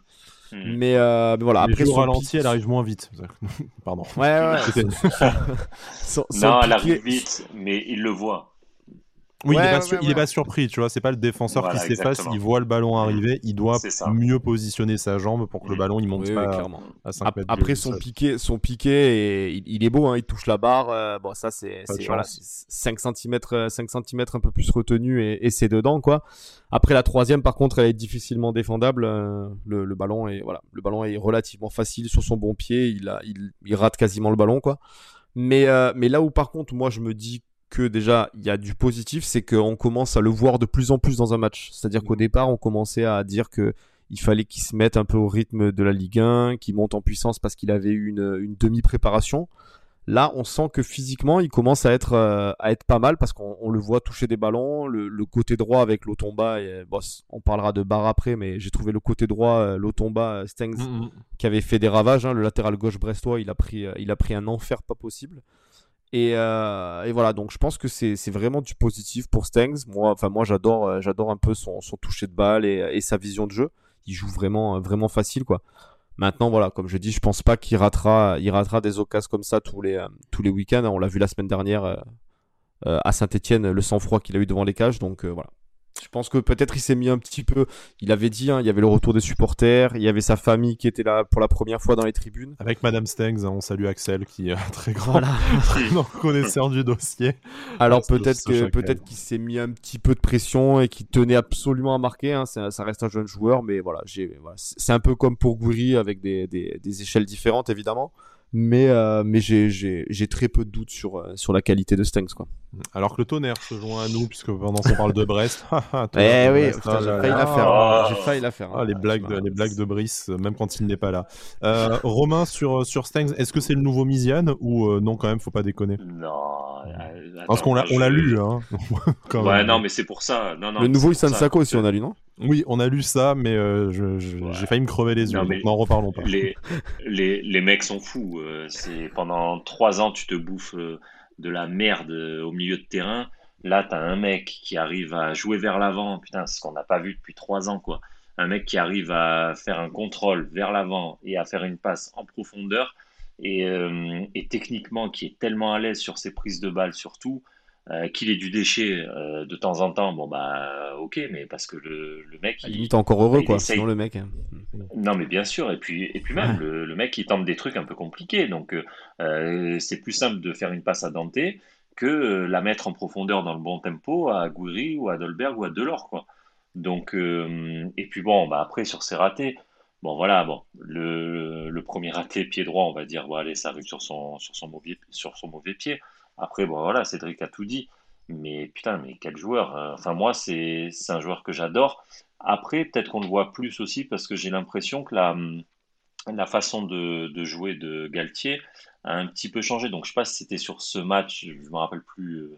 Mm. Mais, euh, mais, voilà. Après, son ralenti, elle arrive moins vite. *laughs* Pardon. Ouais, ouais. *laughs* non, elle arrive vite, mais il le voit. Oui, il, est pas, surpris, tu vois. C'est pas le défenseur qui s'efface, il voit le ballon mm. arriver, il doit mieux positionner sa jambe pour que le mm. ballon il monte pas à 5 mètres. Après son piqué, son piqué, il, est beau, hein, il touche la barre. Euh, bon, ça c'est voilà, 5 cm, 5 cm un peu plus retenu et, c'est dedans quoi. Après la troisième, par contre, elle est difficilement défendable. Euh, le, ballon est voilà, le ballon est relativement facile sur son bon pied. Il a, il, rate quasiment le ballon quoi. Mais euh, mais là où par contre, moi je me dis que déjà il y a du positif, c'est qu'on commence à le voir de plus en plus dans un match. C'est-à-dire qu'au mm. départ, on commençait à dire que il fallait qu'il se mette un peu au rythme de la Ligue 1, qu'il monte en puissance parce qu'il avait eu une, demi-préparation. Là, on sent que physiquement, il commence à être, euh, à être pas mal parce qu'on le voit toucher des ballons. Le, côté droit avec l'Otomba, on parlera de barre après, mais j'ai trouvé le côté droit, euh, l'Otomba, euh, Stengs, mm, mm. qui avait fait des ravages. Hein. le latéral gauche brestois, il a, pris, il a pris un enfer pas possible. Euh, et, voilà, donc je pense que c'est vraiment du positif pour Stengs. Moi, enfin moi j'adore euh, j'adore un peu son, toucher de balle et, sa vision de jeu. Il joue vraiment vraiment facile quoi. Maintenant voilà, comme je dis, je pense pas qu'il ratera il ratera des occasions comme ça tous les euh, tous les week-ends. On l'a vu la semaine dernière à Saint-Étienne, le sang-froid qu'il a eu devant les cages. Donc voilà, je pense que peut-être il s'est mis un petit peu. Il avait dit, hein, il y avait le retour des supporters, il y avait sa famille qui était là pour la première fois dans les tribunes. Avec Madame Stengs, hein, on salue Axel qui est un très grand *laughs* connaisseur du dossier. Alors peut-être que peut-être qu'il s'est mis un petit peu de pression et qu'il tenait absolument à marquer. Hein. Ça, reste un jeune joueur, mais voilà, c'est un peu comme pour Gouiri avec des, des, échelles différentes évidemment. Mais euh, mais j'ai j'ai très peu de doutes sur euh, sur la qualité de Stengs quoi. Alors que le tonnerre se joint à nous puisque pendant qu'on parle de Brest, *laughs* eh oui, j'ai failli la faire, j'ai failli la faire. Ah, les blagues de, les blagues de Brice même quand il n'est pas là. Euh, Romain sur sur Stengs, est-ce que c'est le nouveau Miziane ou non quand même faut pas déconner? Non. Parce qu'on l'a on l'a lu hein. *laughs* ouais non mais c'est pour ça. Non, non, le nouveau Isan Sako aussi on a lu non? Oui, on a lu ça, mais j'ai failli me crever les yeux, n'en reparlons pas. Les, les, les, mecs sont fous. c'est pendant trois ans, tu te bouffes de la merde au milieu de terrain. Là, tu as un mec qui arrive à jouer vers l'avant. Putain, c'est ce qu'on n'a pas vu depuis trois ans, quoi. Un mec qui arrive à faire un contrôle vers l'avant et à faire une passe en profondeur. Et, et techniquement, qui est tellement à l'aise sur ses prises de balles, surtout. Euh, qu'il ait du déchet euh, de temps en temps, bon bah ok, mais parce que le, le mec. Il, est encore heureux quoi, sinon le mec. Hein. Non mais bien sûr, et puis, et puis même le, le, mec il tente des trucs un peu compliqués, donc euh, c'est plus simple de faire une passe à Dante que la mettre en profondeur dans le bon tempo à Gouiri ou à Dolberg ou à Delors quoi. Donc et puis bon bah après sur ses ratés. Bon voilà, bon, le, le premier raté pied droit, on va dire, bon allez, ça arrive sur son, sur son, mauvais, sur son mauvais pied. Après, bon, voilà, Cédric a tout dit. Mais putain, mais quel joueur. Hein. Enfin, moi, c'est un joueur que j'adore. Après, peut-être qu'on le voit plus aussi parce que j'ai l'impression que la, la façon de, de, jouer de Galtier a un petit peu changé. Donc, je sais pas si c'était sur ce match, je me rappelle plus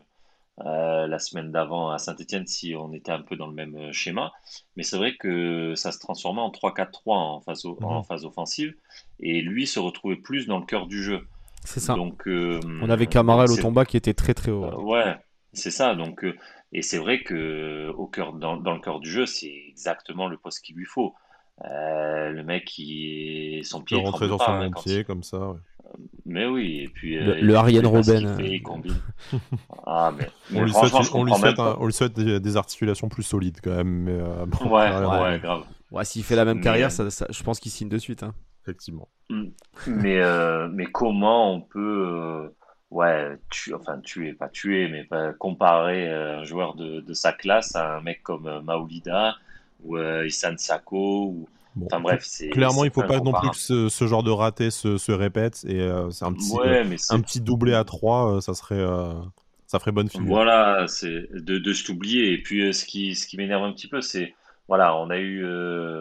euh, la semaine d'avant à Saint-Etienne si on était un peu dans le même euh, schéma. Mais c'est vrai que ça se transformait en 3-4-3 en phase, en mmh phase offensive. Et lui se retrouvait plus dans le cœur du jeu. C'est ça. Donc, euh, on avait Camara et Tomba qui était très très haut. Euh, ouais, c'est ça. Donc, euh, et c'est vrai que au cœur, dans, dans le cœur du jeu, c'est exactement le poste qu'il lui faut. le mec qui son pied rentrer dans son hein, pied comme ça. Ouais. Mais oui, et puis le, le Ariane Robben. *laughs* ah, mais, on, lui souhaite, on, lui souhaite, on, lui souhaite, des, articulations plus solides quand même. Mais, bon, *laughs* ouais, ouais, grave. Ouais, s'il fait la même carrière, ça, ça, je pense qu'il signe de suite. Hein effectivement. Mm. Mais, euh, mais comment on peut, euh, ouais, tu, enfin tuer, pas tuer, mais pas comparer euh, un joueur de, de, sa classe à un mec comme Maoulida ou Isan Sako ou enfin bref, c'est clairement il faut pas non plus que ce, genre de raté se, se répète et c'est un petit un petit doublé à 3 ça serait ça ferait bonne figure. Voilà, c'est de, de s'oublier et puis ce qui ce qui m'énerve un petit peu c'est voilà, on a eu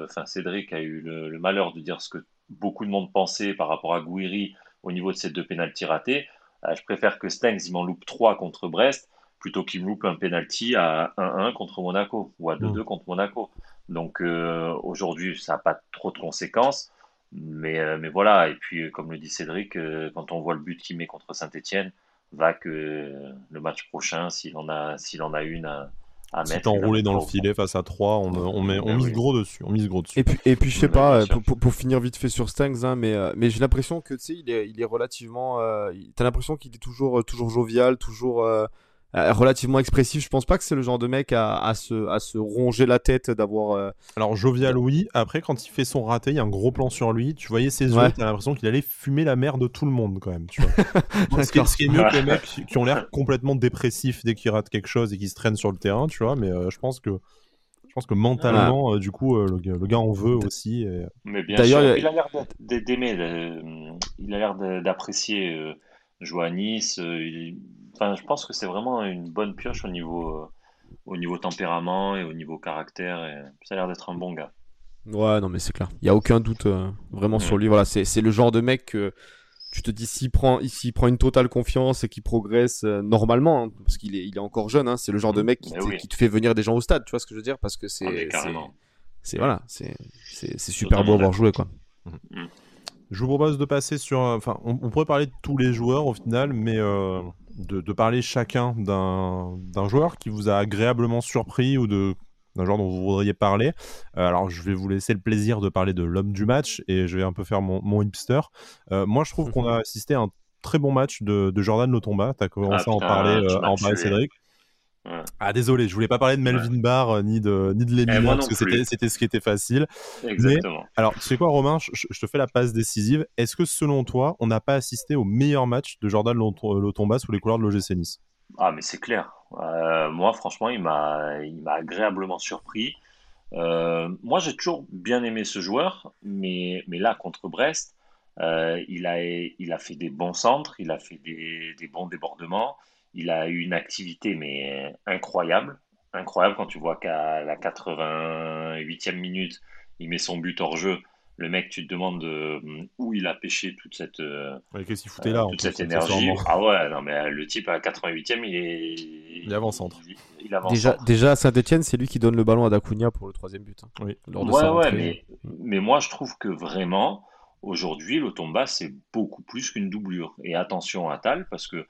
enfin Cédric a eu le, le, malheur de dire ce que beaucoup de monde pensait par rapport à Gouiri au niveau de ces deux pénalties ratés. Euh, je préfère que Stengs il m'en loupe 3 contre Brest plutôt qu'il me loupe un penalty à 1-1 contre Monaco ou à 2-2 mm. contre Monaco. Donc euh, aujourd'hui, ça n'a pas trop de conséquences. Mais, euh, mais voilà, et puis comme le dit Cédric, quand on voit le but qu'il met contre Saint-Etienne, va que le match prochain, s'il en a, s'il en a une si t'es enroulé dans le filet face à 3, on, on, met, on mise gros dessus. On mise gros dessus. Et puis, et puis je sais pas, pour, pour, finir vite fait sur Stangs, hein, mais, euh, mais j'ai l'impression que tu sais, il est, il est relativement. Euh, T'as l'impression qu'il est toujours, toujours jovial, toujours. Euh, euh, relativement expressif. Je pense pas que c'est le genre de mec à, à, se, à se ronger la tête d'avoir. Euh, Alors jovial oui. Après quand il fait son raté, il y a un gros plan sur lui. Tu voyais ses yeux, t'as l'impression qu'il allait fumer la mère de tout le monde quand même. Tu vois. *laughs* ce, qui est, mieux que les mecs qui ont l'air complètement dépressifs dès qu'ils ratent quelque chose et qui se traînent sur le terrain, tu vois. Mais euh, je pense que je pense que mentalement, du coup, le, le, gars en veut aussi. Mais bien sûr, il a l'air d'aimer, il a l'air d'apprécier jouer à Nice. Il Enfin, je pense que c'est vraiment une bonne pioche au niveau, euh, au niveau tempérament et au niveau caractère. Et ça a l'air d'être un bon gars. Ouais, non, mais c'est clair. Il n'y a aucun doute euh, vraiment sur lui. Voilà, c'est le genre de mec que tu te dis s'il prend, prend une totale confiance et qu'il progresse euh, normalement, hein, parce qu'il est, il est encore jeune, hein, c'est le genre de mec qui, qui, te fait venir des gens au stade, tu vois ce que je veux dire? Parce que c'est. Ah, c'est voilà, c'est super beau à voir jouer, quoi. Mm. Je vous propose de passer sur. Enfin, on, pourrait parler de tous les joueurs au final, mais de, parler chacun d'un joueur qui vous a agréablement surpris ou de d'un joueur dont vous voudriez parler. Euh, alors, je vais vous laisser le plaisir de parler de l'homme du match et je vais un peu faire mon, mon hipster. Euh, moi, je trouve *laughs* qu'on a assisté à un très bon match de, Jordan Lotomba. Tu as commencé ah, à en parler, euh, à en parler Cédric. Ah désolé, je voulais pas parler de Melvin Barr euh, ni de ni de eh, parce que c'était c'était ce qui était facile. Exactement. alors, tu sais quoi Romain, je, te fais la passe décisive. Est-ce que selon toi, on n'a pas assisté au meilleur match de Jordan Lotomba sous les couleurs de l'OGC Nice? Ah mais c'est clair. Euh, moi franchement, il m'a il m'a agréablement surpris. Euh, moi j'ai toujours bien aimé ce joueur, mais mais là contre Brest, il, a, il a fait des bons centres, il a fait des, des bons débordements, il a eu une activité mais incroyable, incroyable quand tu vois qu'à la 88e minute, il met son but hors jeu. Le mec, tu te demandes euh, où il a pêché toute cette, euh, qu'est-ce qu'il foutait là, toute cette énergie. Ah ouais, non, mais le type à 88e, il est. Il est avant-centre. Il, avance déjà, déjà à Saint-Etienne, c'est lui qui donne le ballon à Dacunia pour le troisième but. Hein, oui. ouais, ouais, mais, mais moi, je trouve que vraiment, aujourd'hui, l'Otomba, c'est beaucoup plus qu'une doublure. Et attention à Tal, parce que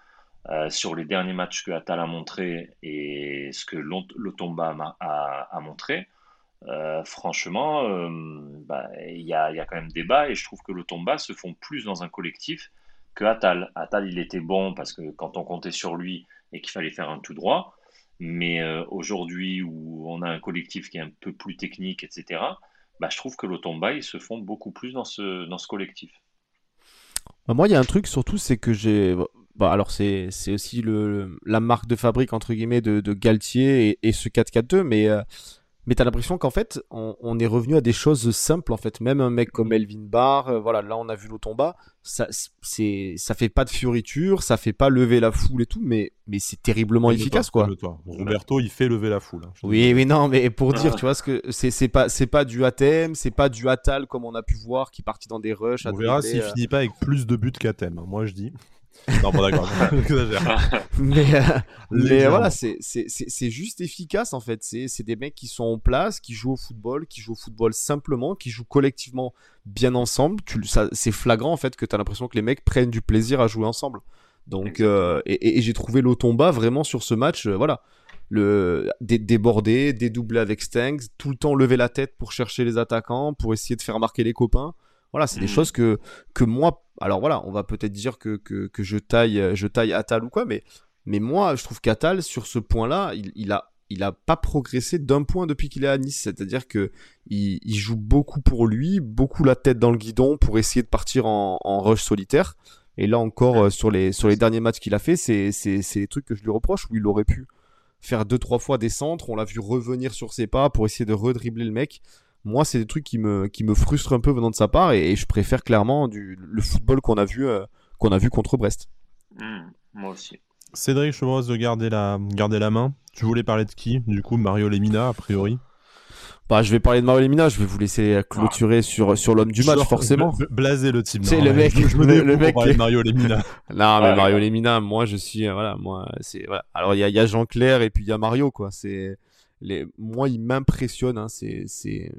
euh, sur les derniers matchs que Atal a montré et ce que l'Otomba a, a, montré, euh, franchement, euh, bah, il y, a, y, a, quand même débat et je trouve que l'Otomba se font plus dans un collectif que Atal. Atal, il était bon parce que quand on comptait sur lui et qu'il fallait faire un tout droit, mais aujourd'hui où on a un collectif qui est un peu plus technique, etc., bah, je trouve que l'Otomba, ils se font beaucoup plus dans ce, dans ce collectif. Bah, moi, il y a un truc surtout, c'est que j'ai bah alors c'est c'est aussi le la marque de fabrique entre guillemets de, de Galtier et, et ce 4-4-2 mais euh, mais t'as l'impression qu'en fait on, on, est revenu à des choses simples en fait. Même un mec comme Elvin Barr euh, voilà là on a vu l'Otomba ça c'est ça fait pas de fioriture ça fait pas lever la foule et tout mais mais c'est terriblement efficace quoi. Roberto il fait lever la foule hein, oui oui non mais pour dire tu vois ce que c'est c'est pas c'est pas du ATM c'est pas du Atal comme on a pu voir qui partit dans des rushs on verra s'il euh... finit pas avec plus de buts qu'Atem hein, moi je dis non, bon, d'accord, *laughs* *laughs* mais, euh, mais voilà, c'est juste efficace en fait. C'est des mecs qui sont en place, qui jouent au football, qui jouent au football simplement, qui jouent collectivement bien ensemble. C'est flagrant en fait que tu as l'impression que les mecs prennent du plaisir à jouer ensemble. Donc, euh, et, et j'ai trouvé l'Otomba vraiment sur ce match, euh, voilà, le déborder, dédoubler avec Stangs, tout le temps lever la tête pour chercher les attaquants, pour essayer de faire marquer les copains. Voilà, c'est des mmh. choses que, que moi, alors voilà, on va peut-être dire que, que, que, je taille, je taille Atal ou quoi, mais, mais moi, je trouve qu'Atal, sur ce point-là, il, il, a, il a pas progressé d'un point depuis qu'il est à Nice. C'est-à-dire que il, il, joue beaucoup pour lui, beaucoup la tête dans le guidon pour essayer de partir en, en rush solitaire. Et là encore, euh, sur les, sur les derniers matchs qu'il a fait, c'est, c'est, c'est les trucs que je lui reproche où il aurait pu faire deux, trois fois des centres. On l'a vu revenir sur ses pas pour essayer de redribler le mec moi, c'est des trucs qui me, qui me frustrent un peu venant de sa part et, je préfère clairement du, le football qu'on a, vu, euh, qu'on a vu contre Brest. Hmm, moi aussi. Cédric, je te propose de garder la, garder la main. Tu voulais parler de qui Du coup, Mario Lemina, a priori? Bah, je vais parler de Mario Lemina, je vais vous laisser clôturer sur, sur l'homme du match, forcément. Blasé le type. C'est le mec, je me le, mec. Parler de Mario Lemina. *laughs* non, mais Mario Lemina, moi, je suis, euh, voilà, moi, c'est, voilà. Alors, il y a, y a Jean-Claire et puis il y a Mario, quoi. C'est, les, moi, il m'impressionne, hein. c'est, c'est,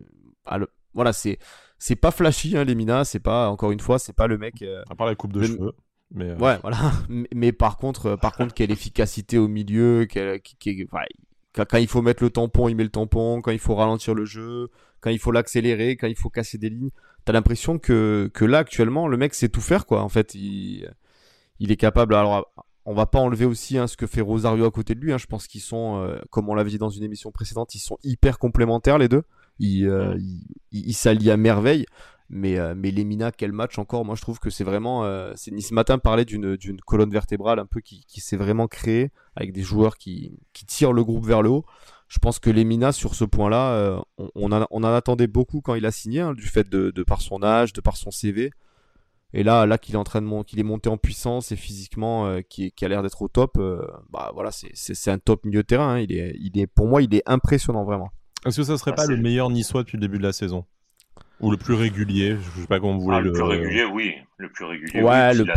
voilà, c'est c'est pas flashy, hein, Lemina, c'est pas encore une fois, c'est pas le mec. Euh, à part la coupe de cheveux. Mais euh, Ouais, voilà. *laughs* Mais, par contre, euh, par contre, quelle efficacité au milieu, qui, quand il faut mettre le tampon, il met le tampon. Quand il faut ralentir le jeu, quand il faut l'accélérer, quand il faut casser des lignes, t'as l'impression que, que là actuellement, le mec sait tout faire, quoi. En fait, il, il est capable. Alors, on va pas enlever aussi hein, ce que fait Rosario à côté de lui. Hein. Je pense qu'ils sont, comme on l'avait dit dans une émission précédente, ils sont hyper complémentaires les deux. Il, euh, il, s'allie à merveille. Mais, euh, mais Lemina, quel match encore Moi, je trouve que c'est vraiment. Euh, ce matin parlait d'une, d'une colonne vertébrale un peu qui, qui s'est vraiment créée avec des joueurs qui, qui tirent le groupe vers le haut. Je pense que Lemina, sur ce point-là, euh, on, on, en, attendait beaucoup quand il a signé, hein, du fait de, de, par son âge, de par son CV. Et là, là qu'il est en train de qu'il est monté en puissance et physiquement, euh, qui, qui, a l'air d'être au top, euh, bah voilà, c'est, un top milieu de terrain. Hein. Il est, il est, pour moi, il est impressionnant vraiment. Est-ce que ça serait ah, pas le meilleur niçois depuis le début de la saison? Ou le plus régulier? Je sais pas comment vous voulez ah, le... le. plus régulier, oui. Le plus régulier. Ouais, oui, le.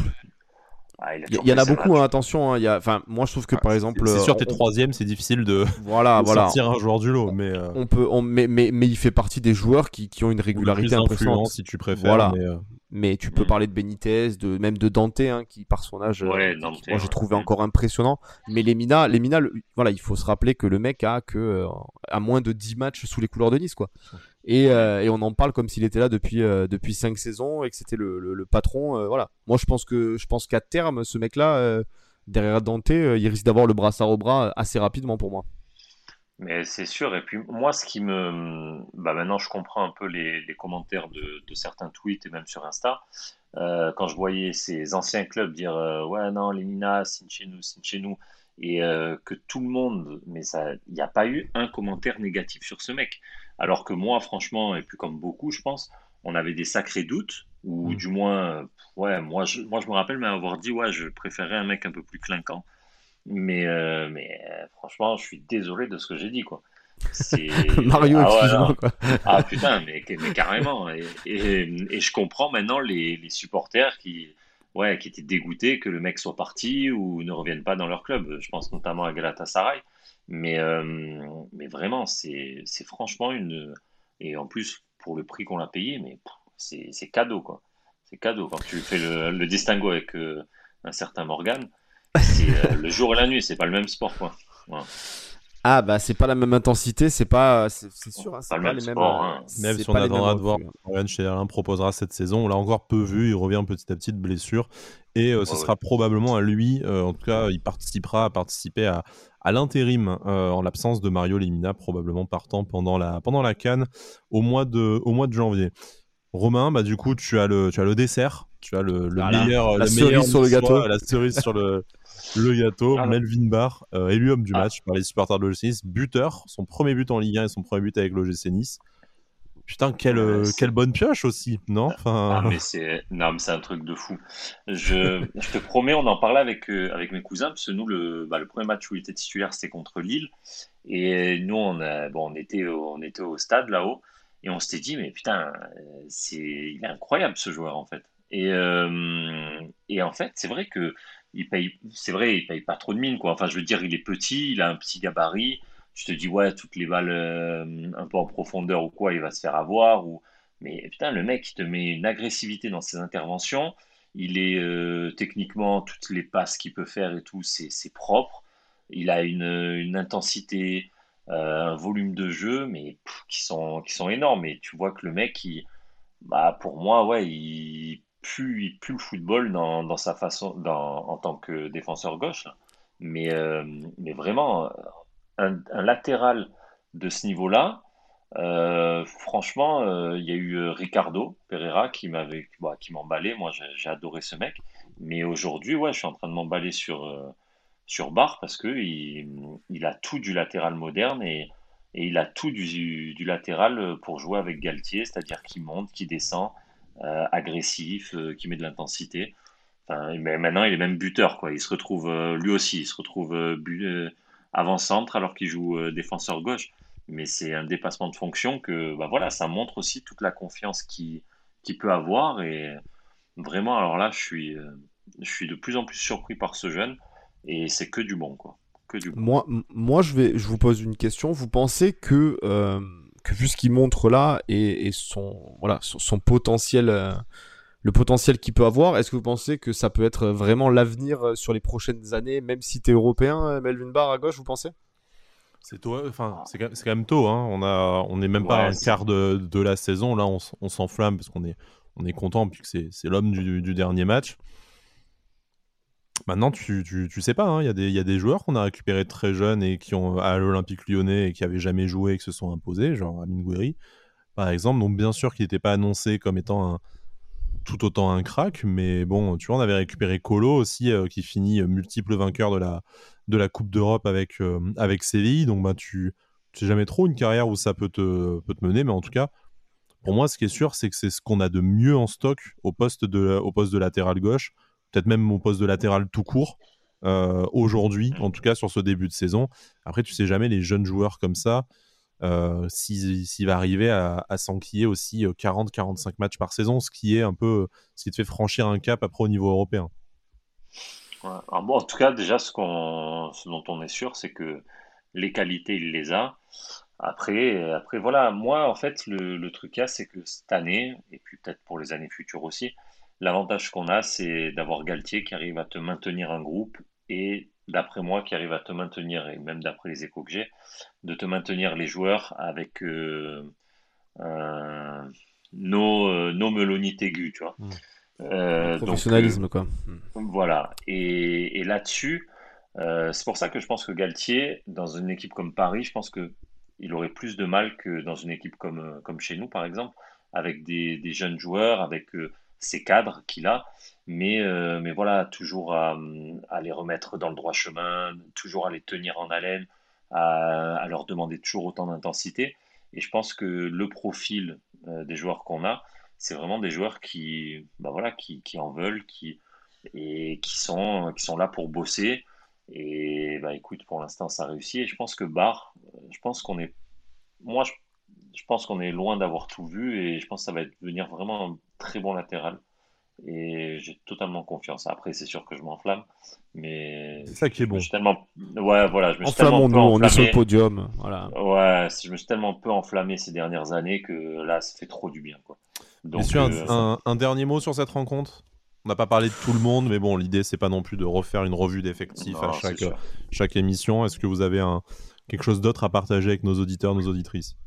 Ah, il, y, en a beaucoup, hein, attention. Hein, y a... enfin, moi, je trouve que par exemple. C'est sûr, t'es troisième, c'est difficile de, *laughs* voilà, de voilà. sortir un joueur du lot. Mais euh, on peut, on... Mais, mais, mais, il fait partie des joueurs qui, qui ont une régularité impressionnante. si tu préfères. Voilà. Mais, euh, mais tu peux mm. parler de Benitez, de même de Dante, hein, qui par son âge, ouais, euh, moi j'ai trouvé encore impressionnant. Mais Lemina, Lemina, voilà, il faut se rappeler que le mec a que euh, à moins de 10 matchs sous les couleurs de Nice, quoi. Et, euh, et on en parle comme s'il était là depuis euh, depuis 5 saisons et que c'était le, le, le, patron. voilà. Moi je pense que je pense qu'à terme, ce mec-là, derrière Dante, il risque d'avoir le brassard au bras assez rapidement pour moi. Mais c'est sûr. Et puis moi, ce qui me, bah maintenant, je comprends un peu les, les commentaires de, de, certains tweets et même sur Insta. Euh, quand je voyais ces anciens clubs dire euh, ouais non les Minas, signe chez nous, signe chez nous, et euh, que tout le monde, mais ça, il n'y a pas eu un commentaire négatif sur ce mec. Alors que moi, franchement, et puis comme beaucoup, je pense, on avait des sacrés doutes ou Mm. du moins, ouais, moi je, moi je me rappelle m'avoir dit, ouais, je préférais un mec un peu plus clinquant. Mais, euh, mais euh, franchement, je suis désolé de ce que j'ai dit, quoi. *laughs* Mario, Ah excuse-moi quoi. Ah putain, mais, mais carrément. Et, et, et je comprends maintenant les, les supporters qui, ouais, qui étaient dégoûtés que le mec soit parti ou ne revienne pas dans leur club. Je pense notamment à Galatasaray. Mais, euh, mais vraiment, c'est, franchement une. Et en plus, pour le prix qu'on l'a payé, mais c'est, cadeau, quoi. C'est cadeau. Quand tu fais le, le distinguo avec euh, un certain Morgan, euh, *laughs* le jour et la nuit, c'est pas le même sport, quoi. Voilà. Ah bah c'est pas la même intensité, c'est pas, c'est sûr, hein, c'est Pas le pas même les mêmes. sport, euh, hein. Même si on attendra de voir. Morgan Schneiderlin proposera cette saison, on l'a encore peu vu, il revient petit à petit de blessure et euh, ce Ouais, sera ouais. probablement à lui, euh, en tout cas il participera à participer à, à l'intérim euh, en l'absence de Mario Lemina, probablement partant pendant la, pendant la Cannes au mois de, au mois de janvier. Romain, bah du coup tu as le, tu as le dessert, tu as le, le Voilà. meilleur, La le cerise meilleur sur le gâteau. la cerise sur le, *laughs* le gâteau, Ah. Melvin Barr, euh, élu homme du Ah. match par les supporters de l'OGC Nice, buteur, son premier but en Ligue 1 et son premier but avec l'OGC Nice. Putain, quelle, euh, quelle bonne pioche aussi, non? Enfin, Ah, mais c'est non, mais c'est un truc de fou. Je, je te promets, on en parlait avec, euh, avec mes cousins, parce que nous, le, bah, le premier match où il était titulaire, c'était contre Lille. Et nous, on, a, bon, on, était, au- on était au stade là-haut, et on s'était dit, mais putain, euh, c'est, il est incroyable ce joueur, en fait. Et, euh, et en fait, c'est vrai que il paye, c'est vrai, il paye pas trop de mine, quoi. Enfin, je veux dire, il est petit, il a un petit gabarit. Je te dis, ouais, toutes les balles euh, un peu en profondeur ou quoi, il va se faire avoir. Ou... Mais putain, le mec, il te met une agressivité dans ses interventions. Il est euh, techniquement, toutes les passes qu'il peut faire et tout, c'est c'est propre. Il a une, une intensité, un volume de jeu, mais qui sont, qui sont énormes. Et tu vois que le mec, il, bah, pour moi, ouais, il pue le football dans, sa façon, en tant que défenseur gauche. Mais, euh, mais vraiment, un, latéral de ce niveau-là, euh, franchement, euh, il y a eu Ricardo Pereira qui m'avait, bah, qui m'emballait. Moi, j'ai adoré ce mec. Mais aujourd'hui, ouais, je suis en train de m'emballer sur, sur Barre parce que il, a tout du latéral moderne et, il a tout du, du latéral pour jouer avec Galtier, c'est-à-dire qui monte, qui descend, agressif, euh, qui met de l'intensité. Enfin, maintenant, il est même buteur, quoi. Il se retrouve, euh, lui aussi, il se retrouve euh, euh, avant-centre alors qu'il joue euh, défenseur gauche. Mais c'est un dépassement de fonction que, bah voilà, ça montre aussi toute la confiance qu'il peut avoir. Et vraiment, alors là, je suis, euh, je suis de plus en plus surpris par ce jeune. Et c'est que du bon, quoi. Que du bon. Moi, moi je, vais, je vous pose une question. Vous pensez que, euh, que vu ce qu'il montre là et, et son, voilà, son, son potentiel, euh, le potentiel qu'il peut avoir, est-ce que vous pensez que ça peut être vraiment l'avenir euh, sur les prochaines années, même si tu es européen, euh, Melvin Barr à gauche, vous pensez? C'est tôt, enfin, c'est quand, c'est quand même tôt. Hein. On a, on n'est même pas à un quart de, de la saison. Là, on, s'enflamme parce qu'on est, on est content puisque c'est, c'est l'homme du, du dernier match. Maintenant, tu, tu, sais pas. hein. Il y, a des- joueurs qu'on a récupérés très jeunes et qui ont à l'Olympique Lyonnais et qui avaient jamais joué et qui se sont imposés, genre Amine Gouiri, par exemple. Donc, bien sûr, qu'il n'était pas annoncé comme étant tout autant un crack, mais bon, tu vois, on avait récupéré Colo aussi, euh, qui finit multiple vainqueur de la, Coupe d'Europe avec, euh, avec Séville. Donc, bah, tu, tu sais jamais trop une carrière où ça peut te, mener, mais en tout cas, pour moi, ce qui est sûr, c'est que c'est ce qu'on a de mieux en stock au poste de latéral gauche, peut-être même au poste de latéral tout court, euh, aujourd'hui, en tout cas sur ce début de saison. Après, tu sais jamais les jeunes joueurs comme ça, euh, s'il va arriver à, s'enquiller aussi euh, 40-45 matchs par saison, ce qui est un peu ce qui te fait franchir un cap après au niveau européen. En tout cas, déjà, ce, dont on est sûr, c'est que les qualités, il les a. Après, après voilà, moi, en fait, le, truc, là, c'est que cette année, et puis peut-être pour les années futures aussi, l'avantage qu'on a, c'est d'avoir Galtier qui arrive à te maintenir un groupe et, d'après moi, qui arrive à te maintenir, et même d'après les échos que j'ai, de te maintenir les joueurs avec euh, nos, euh, nos melonites aiguës, tu vois. Mm. Euh, donc, Professionnalisme, quoi. voilà. Et, et là-dessus, euh, c'est pour ça que je pense que Galtier, dans une équipe comme Paris, je pense que il aurait plus de mal que dans une équipe comme, euh, comme chez nous, par exemple, avec des, des jeunes joueurs, avec euh, ces cadres qu'il a. Mais, euh, mais voilà, toujours à, les remettre dans le droit chemin, toujours à les tenir en haleine, à, leur demander toujours autant d'intensité. Et je pense que le profil euh, des joueurs qu'on a c'est vraiment des joueurs qui, bah voilà, qui, qui en veulent, qui, et qui sont, qui sont là pour bosser. Et bah écoute, pour l'instant, ça réussit. Et je pense que Bar, je pense qu'on est, moi, je pense qu'on est loin d'avoir tout vu et je pense que ça va devenir vraiment un très bon latéral. Et j'ai totalement confiance. Après, c'est sûr que je m'enflamme, mais c'est ça qui est bon. Je suis tellement, ouais, voilà, je me suis tellement peu on est sur le podium, voilà. Ouais, je me suis tellement peu enflammé ces dernières années que là, ça fait trop du bien, quoi. Donc, un, euh, un, un, dernier mot sur cette rencontre? On n'a pas parlé de tout le monde, mais bon, l'idée, c'est pas non plus de refaire une revue d'effectifs à chaque, chaque émission. Est-ce que vous avez un, quelque chose d'autre à partager avec nos auditeurs, nos auditrices?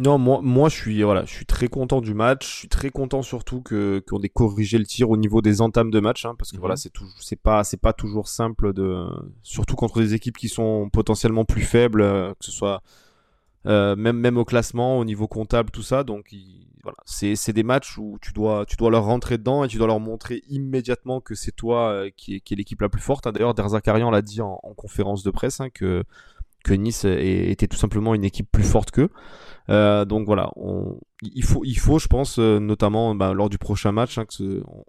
Non, moi, moi je suis voilà, je suis très content du match. Je suis très content surtout que qu'on ait corrigé le tir au niveau des entames de match, hein, parce que voilà, mhm. c'est c'est pas c'est pas toujours simple de, surtout contre des équipes qui sont potentiellement plus faibles, euh, que ce soit euh, même même au classement, au niveau comptable, tout ça. Donc voilà, c'est des matchs où tu dois, tu dois leur rentrer dedans et tu dois leur montrer immédiatement que c'est toi euh, qui est, qui est l'équipe la plus forte. Hein. D'ailleurs, Derzakarian l'a dit en, conférence de presse hein, que, que Nice était tout simplement une équipe plus forte qu'eux. Euh, donc voilà, il, faut, il faut, je pense, euh, notamment bah, lors du prochain match, hein,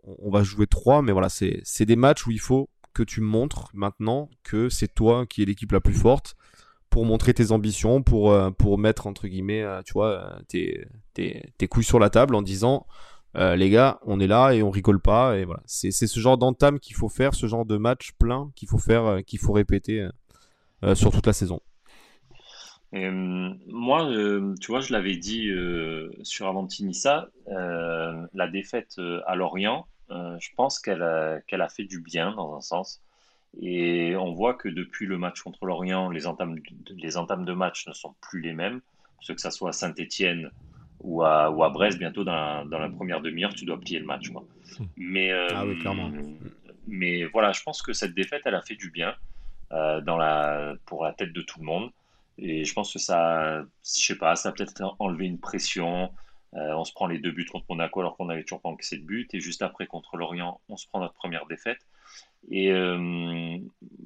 on, va jouer trois, mais voilà, c'est des matchs où il faut que tu montres maintenant que c'est toi qui est l'équipe la plus forte pour montrer tes ambitions, pour, euh, pour mettre, entre guillemets, tu vois, tes, tes, tes, couilles sur la table en disant, les gars, on est là et on rigole pas. Et voilà, c'est ce genre d'entame qu'il faut faire, ce genre de match plein qu'il faut faire, qu'il faut répéter sur toute la saison. moi, tu vois, je l'avais dit sur Avantinissa, la défaite à Lorient, je pense qu'elle a, qu'elle a fait du bien dans un sens. Et on voit que depuis le match contre l'Orient, les entames, les entames de match ne sont plus les mêmes. Ce que ça soit à Saint-Etienne ou à, ou à Brest, bientôt dans la, dans la première demi-heure, tu dois plier le match. Quoi. Mais, euh, ah oui, clairement. mais voilà, je pense que cette défaite, elle a fait du bien euh, dans la, pour la tête de tout le monde. Et je pense que ça, je sais pas, ça a peut-être enlevé une pression. Euh, on se prend les deux buts contre Monaco alors qu'on n'avait toujours pas encaissé de but. Et juste après, contre l'Orient, on se prend notre première défaite. Et euh,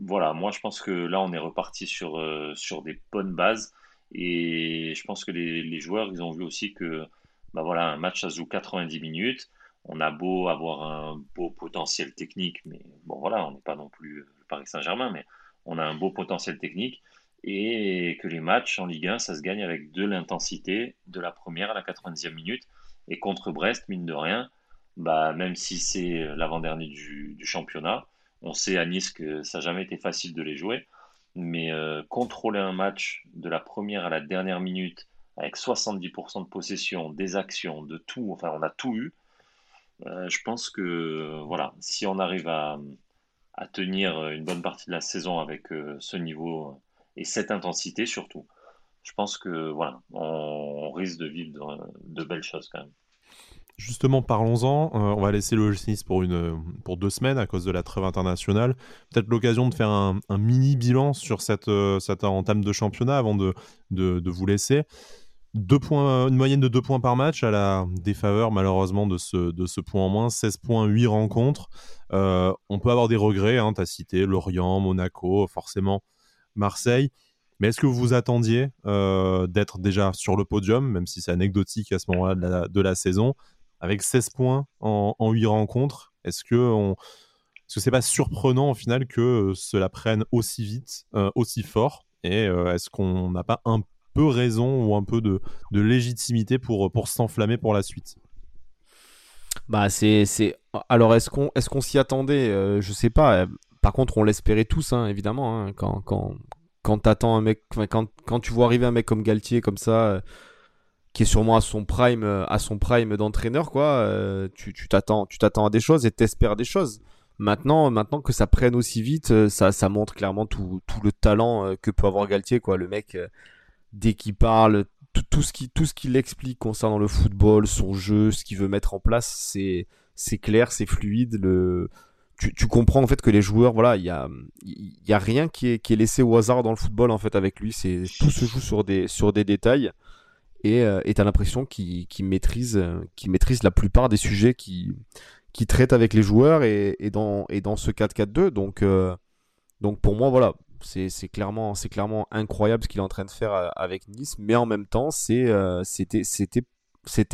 voilà, moi je pense que là on est reparti sur, euh, sur des bonnes bases. Et je pense que les, joueurs, ils ont vu aussi que bah voilà, un match ça joue 90 minutes. On a beau avoir un beau potentiel technique, mais bon voilà, on n'est pas non plus le Paris Saint-Germain, mais on a un beau potentiel technique. Et que les matchs en Ligue 1, ça se gagne avec de l'intensité de la première à la 90e minute. Et contre Brest, mine de rien, bah, même si c'est l'avant-dernier du, championnat, on sait à Nice que ça n'a jamais été facile de les jouer, mais euh, contrôler un match de la première à la dernière minute avec 70% de possession, des actions, de tout, enfin on a tout eu. Euh, je pense que voilà, si on arrive à, tenir une bonne partie de la saison avec euh, ce niveau et cette intensité surtout, je pense que voilà, on, risque de vivre de belles choses quand même. Justement, parlons-en. Euh, on va laisser le Nice pour, une, pour deux semaines à cause de la trêve internationale. Peut-être l'occasion de faire un, mini bilan sur cette, euh, cette entame de championnat avant de, de, vous laisser. Deux points, une moyenne de 2 points par match à la défaveur malheureusement de ce, de ce point en moins. 16 points, 8 rencontres. Euh, on peut avoir des regrets, hein, tu as cité Lorient, Monaco, forcément Marseille. Mais est-ce que vous attendiez d'être déjà sur le podium, même si c'est anecdotique à ce moment-là de la, saison avec 16 points en, en 8 rencontres? Est-ce que ce c'est pas surprenant au final que euh, cela prenne aussi vite, euh, aussi fort? Et euh, est-ce qu'on n'a pas un peu raison ou un peu de, légitimité pour, pour s'enflammer pour la suite bah c'est c'est alors est-ce qu'on est-ce qu'on s'y attendait? Je sais pas par contre on l'espérait tous hein, évidemment hein, quand quand quand t'attends un mec quand, quand tu vois arriver un mec comme Galtier comme ça qui est sûrement à son prime, euh, à son prime d'entraîneur, quoi. Euh, tu t'attends, tu t'attends à des choses et t'espères des choses. Maintenant, maintenant que ça prenne aussi vite, euh, ça, ça montre clairement tout, tout le talent que peut avoir Galtier, quoi. Le mec, dès qu'il parle, tout, ce qui, tout ce qu'il explique concernant le football, son jeu, ce qu'il veut mettre en place, c'est, c'est clair, c'est fluide. Le, tu, tu, comprends en fait que les joueurs, voilà, il y a, y a rien qui est, qui est laissé au hasard dans le football en fait avec lui. C'est tout se joue sur des, sur des détails et euh, tu as l'impression qu'il maîtrise, euh, maîtrise la plupart des sujets qu'il qui traite avec les joueurs et, et, dans, et dans ce 4-4-2. Donc, euh, donc pour moi, voilà, c'est clairement, clairement incroyable ce qu'il est en train de faire avec Nice, mais en même temps, c'était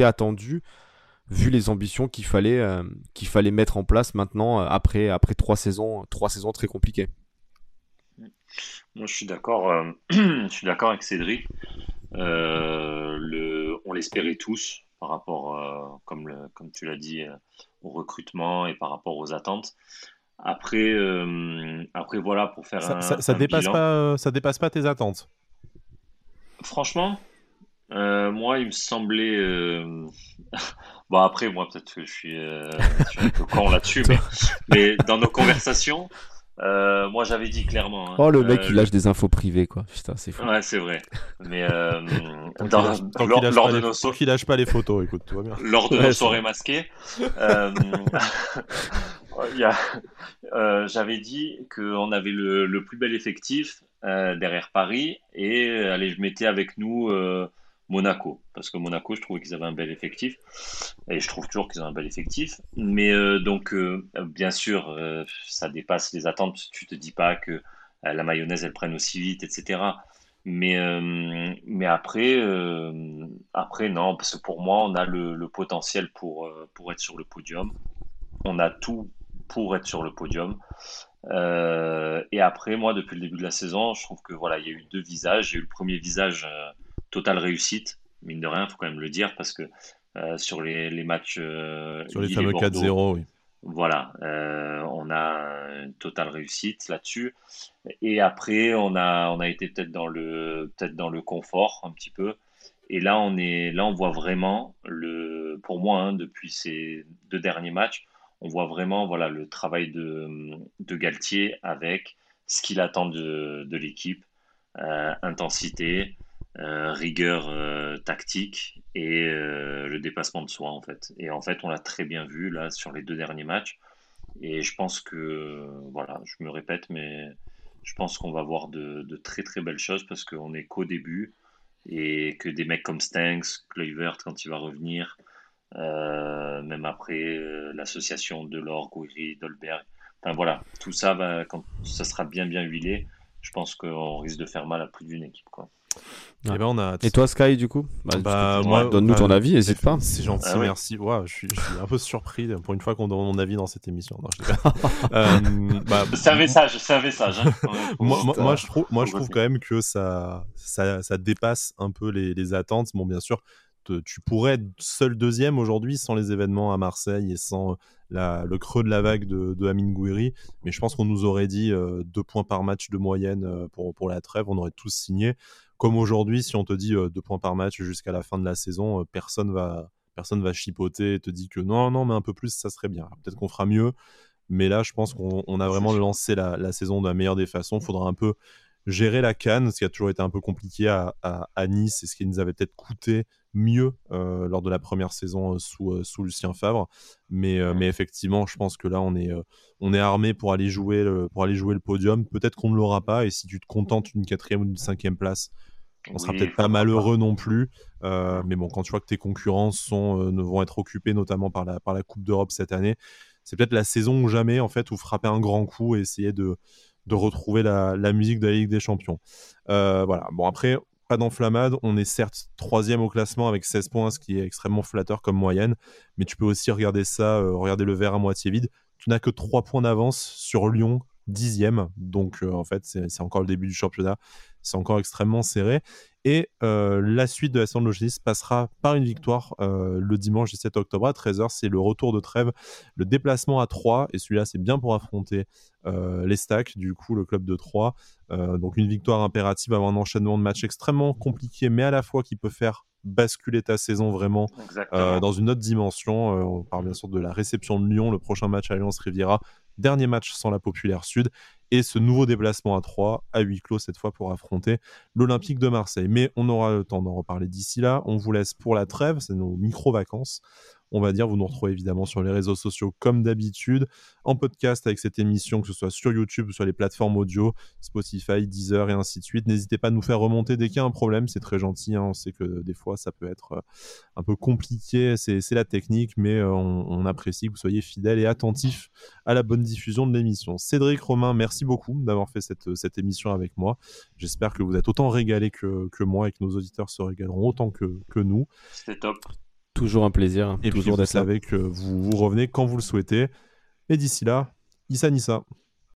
attendu. vu les ambitions qu'il fallait, fallait mettre en place maintenant après, trois, saisons, trois saisons très compliquées. Moi, *clears throat* je suis d'accord. avec Cédric. on l'espérait tous par rapport, comme tu l'as dit, au recrutement et par rapport aux attentes. Après, après voilà, pour faire ça, un, ça, ça dépasse pas, ça dépasse pas tes attentes. Franchement, euh, moi, il me semblait. Euh... *laughs* bon, après, moi, peut-être que je suis, euh... je suis un peu con là-dessus, *laughs* mais... mais, dans nos conversations, euh, moi, j'avais dit clairement. Hein, oh, le mec, il lâche des infos privées, quoi. Putain, c'est fou. Ouais, c'est vrai. Mais euh, *laughs* dans, tant lors, lors de les... nos so... lâche pas les photos, écoute, tout va bien. Lors de nos soirées masquées, euh, a... *laughs* j'avais dit qu'on avait le, plus bel effectif derrière Paris et allez, je mettais avec nous Monaco, parce que Monaco, je trouvais qu'ils avaient un bel effectif, et je trouve toujours qu'ils ont un bel effectif. Mais euh, donc, euh, bien sûr, euh, ça dépasse les attentes. Tu te dis pas que euh, la mayonnaise, elle prenne aussi vite, etc. Mais, euh, mais après, euh, après, non, parce que pour moi, on a le, le potentiel pour, pour être sur le podium. On a tout pour être sur le podium. et après, moi, depuis le début de la saison, je trouve que voilà, il y a eu deux visages. Il y a eu le premier visage totale réussite, mine de rien, il faut quand même le dire, parce que euh, sur les, les matchs. Euh, sur les fameux 4-0, oui. Voilà, euh, on a une totale réussite là-dessus. Et après, on a, on a été peut-être dans le, peut-être dans le confort un petit peu. Et là, on est, là, on voit vraiment le, pour moi, hein, depuis ces deux derniers matchs, on voit vraiment, voilà, le travail de, Galtier avec ce qu'il attend de, l'équipe, euh, intensité, euh, rigueur euh, tactique et le dépassement de soi en fait. Et en fait, on l'a très bien vu là sur les deux derniers matchs. Et je pense que, voilà, je me répète, mais je pense qu'on va voir de, très très belles choses parce qu'on est qu'au début et que des mecs comme Stanks, Kluivert quand il va revenir, même après l'association de l'or, Gouiri, Dolberg, enfin voilà, tout ça va, quand ça sera bien bien huilé, je pense qu'on risque de faire mal à plus d'une équipe quoi. Et, ben on a... et toi Sky du coup? Bah, bah moi donne-nous ton avis n'hésite pas. c'est gentil ah ouais. merci. Ouais, je, suis, je, suis, un peu surpris pour une fois qu'on donne mon avis dans cette émission. Non, *laughs* euh, bah, c'est un message c'est un message hein, *laughs* moi, moi, moi, je trouve moi je trouve quand même que ça ça, ça dépasse un peu les, les attentes. Bon bien sûr tu pourrais être seul deuxième aujourd'hui sans les événements à Marseille et sans la, le creux de la vague de, de Amin Gouiri. Mais je pense qu'on nous aurait dit euh, deux points par match de moyenne euh, pour, pour la trêve. On aurait tous signé. Comme aujourd'hui, si on te dit euh, deux points par match jusqu'à la fin de la saison, euh, personne va personne va chipoter et te dit que non, non, mais un peu plus, ça serait bien. Peut-être qu'on fera mieux. Mais là, je pense qu'on a vraiment lancé la, la, saison de la meilleure des façons. Il faudra un peu gérer la canne, ce qui a toujours été un peu compliqué à, à, à Nice et ce qui nous avait peut-être coûté mieux euh, lors de la première saison euh, sous, euh, sous Lucien Favre. Mais, euh, mais effectivement, je pense que là, on est, euh, on est armé pour aller jouer le, pour aller jouer le podium. Peut-être qu'on ne l'aura pas. Et si tu te contentes d'une quatrième ou d'une cinquième place, on sera oui, peut-être pas malheureux pas. non plus. mais bon, quand tu vois que tes concurrents sont, ne vont être occupés notamment par la, par la Coupe d'Europe cette année, c'est peut-être la saison ou jamais, en fait, où frapper un grand coup et essayer de, de retrouver la, musique de la Ligue des Champions. Euh, voilà. Bon, après, pas d'enflammade. On est certes troisième au classement avec 16 points, ce qui est extrêmement flatteur comme moyenne. Mais tu peux aussi regarder ça, euh, regarder le verre à moitié vide. Tu n'as que 3 points d'avance sur Lyon, dixième. Donc, euh, en fait, c'est encore le début du championnat. C'est encore extrêmement serré. Et euh, la suite de la saison de Logis passera par une victoire euh, le dimanche 17 octobre à 13h. C'est le retour de trêve, le déplacement à 3. Et celui-là, c'est bien pour affronter euh, les stacks, du coup, le club de 3. Euh, donc une victoire impérative avant un enchaînement de matchs extrêmement compliqué, mais à la fois qui peut faire basculer ta saison vraiment dans une autre dimension. On parle bien sûr de la réception de Lyon, le prochain match à Alliance Riviera, dernier match sans la Populaire Sud, et ce nouveau déplacement à 3, à huis clos cette fois pour affronter l'Olympique de Marseille. Mais on aura le temps d'en reparler d'ici là. On vous laisse pour la trêve, c'est nos micro-vacances on va dire. Vous nous retrouvez évidemment sur les réseaux sociaux comme d'habitude, en podcast avec cette émission, que ce soit sur YouTube ou sur les plateformes audio, Spotify, Deezer et ainsi de suite. N'hésitez pas à nous faire remonter dès qu'il y a un problème, c'est très gentil. Hein. On sait que des fois ça peut être euh, un peu compliqué, c'est la technique, mais euh, on, apprécie que vous soyez fidèles et attentifs à la bonne diffusion de l'émission. Cédric Romain, merci beaucoup d'avoir fait cette, émission avec moi. J'espère que vous êtes autant régalé que, que moi et que nos auditeurs se régaleront autant que, que nous. C'était top. Toujours un plaisir. Et toujours puis vous savez que vous revenez quand vous le souhaitez. Et d'ici là, Issa Nissa.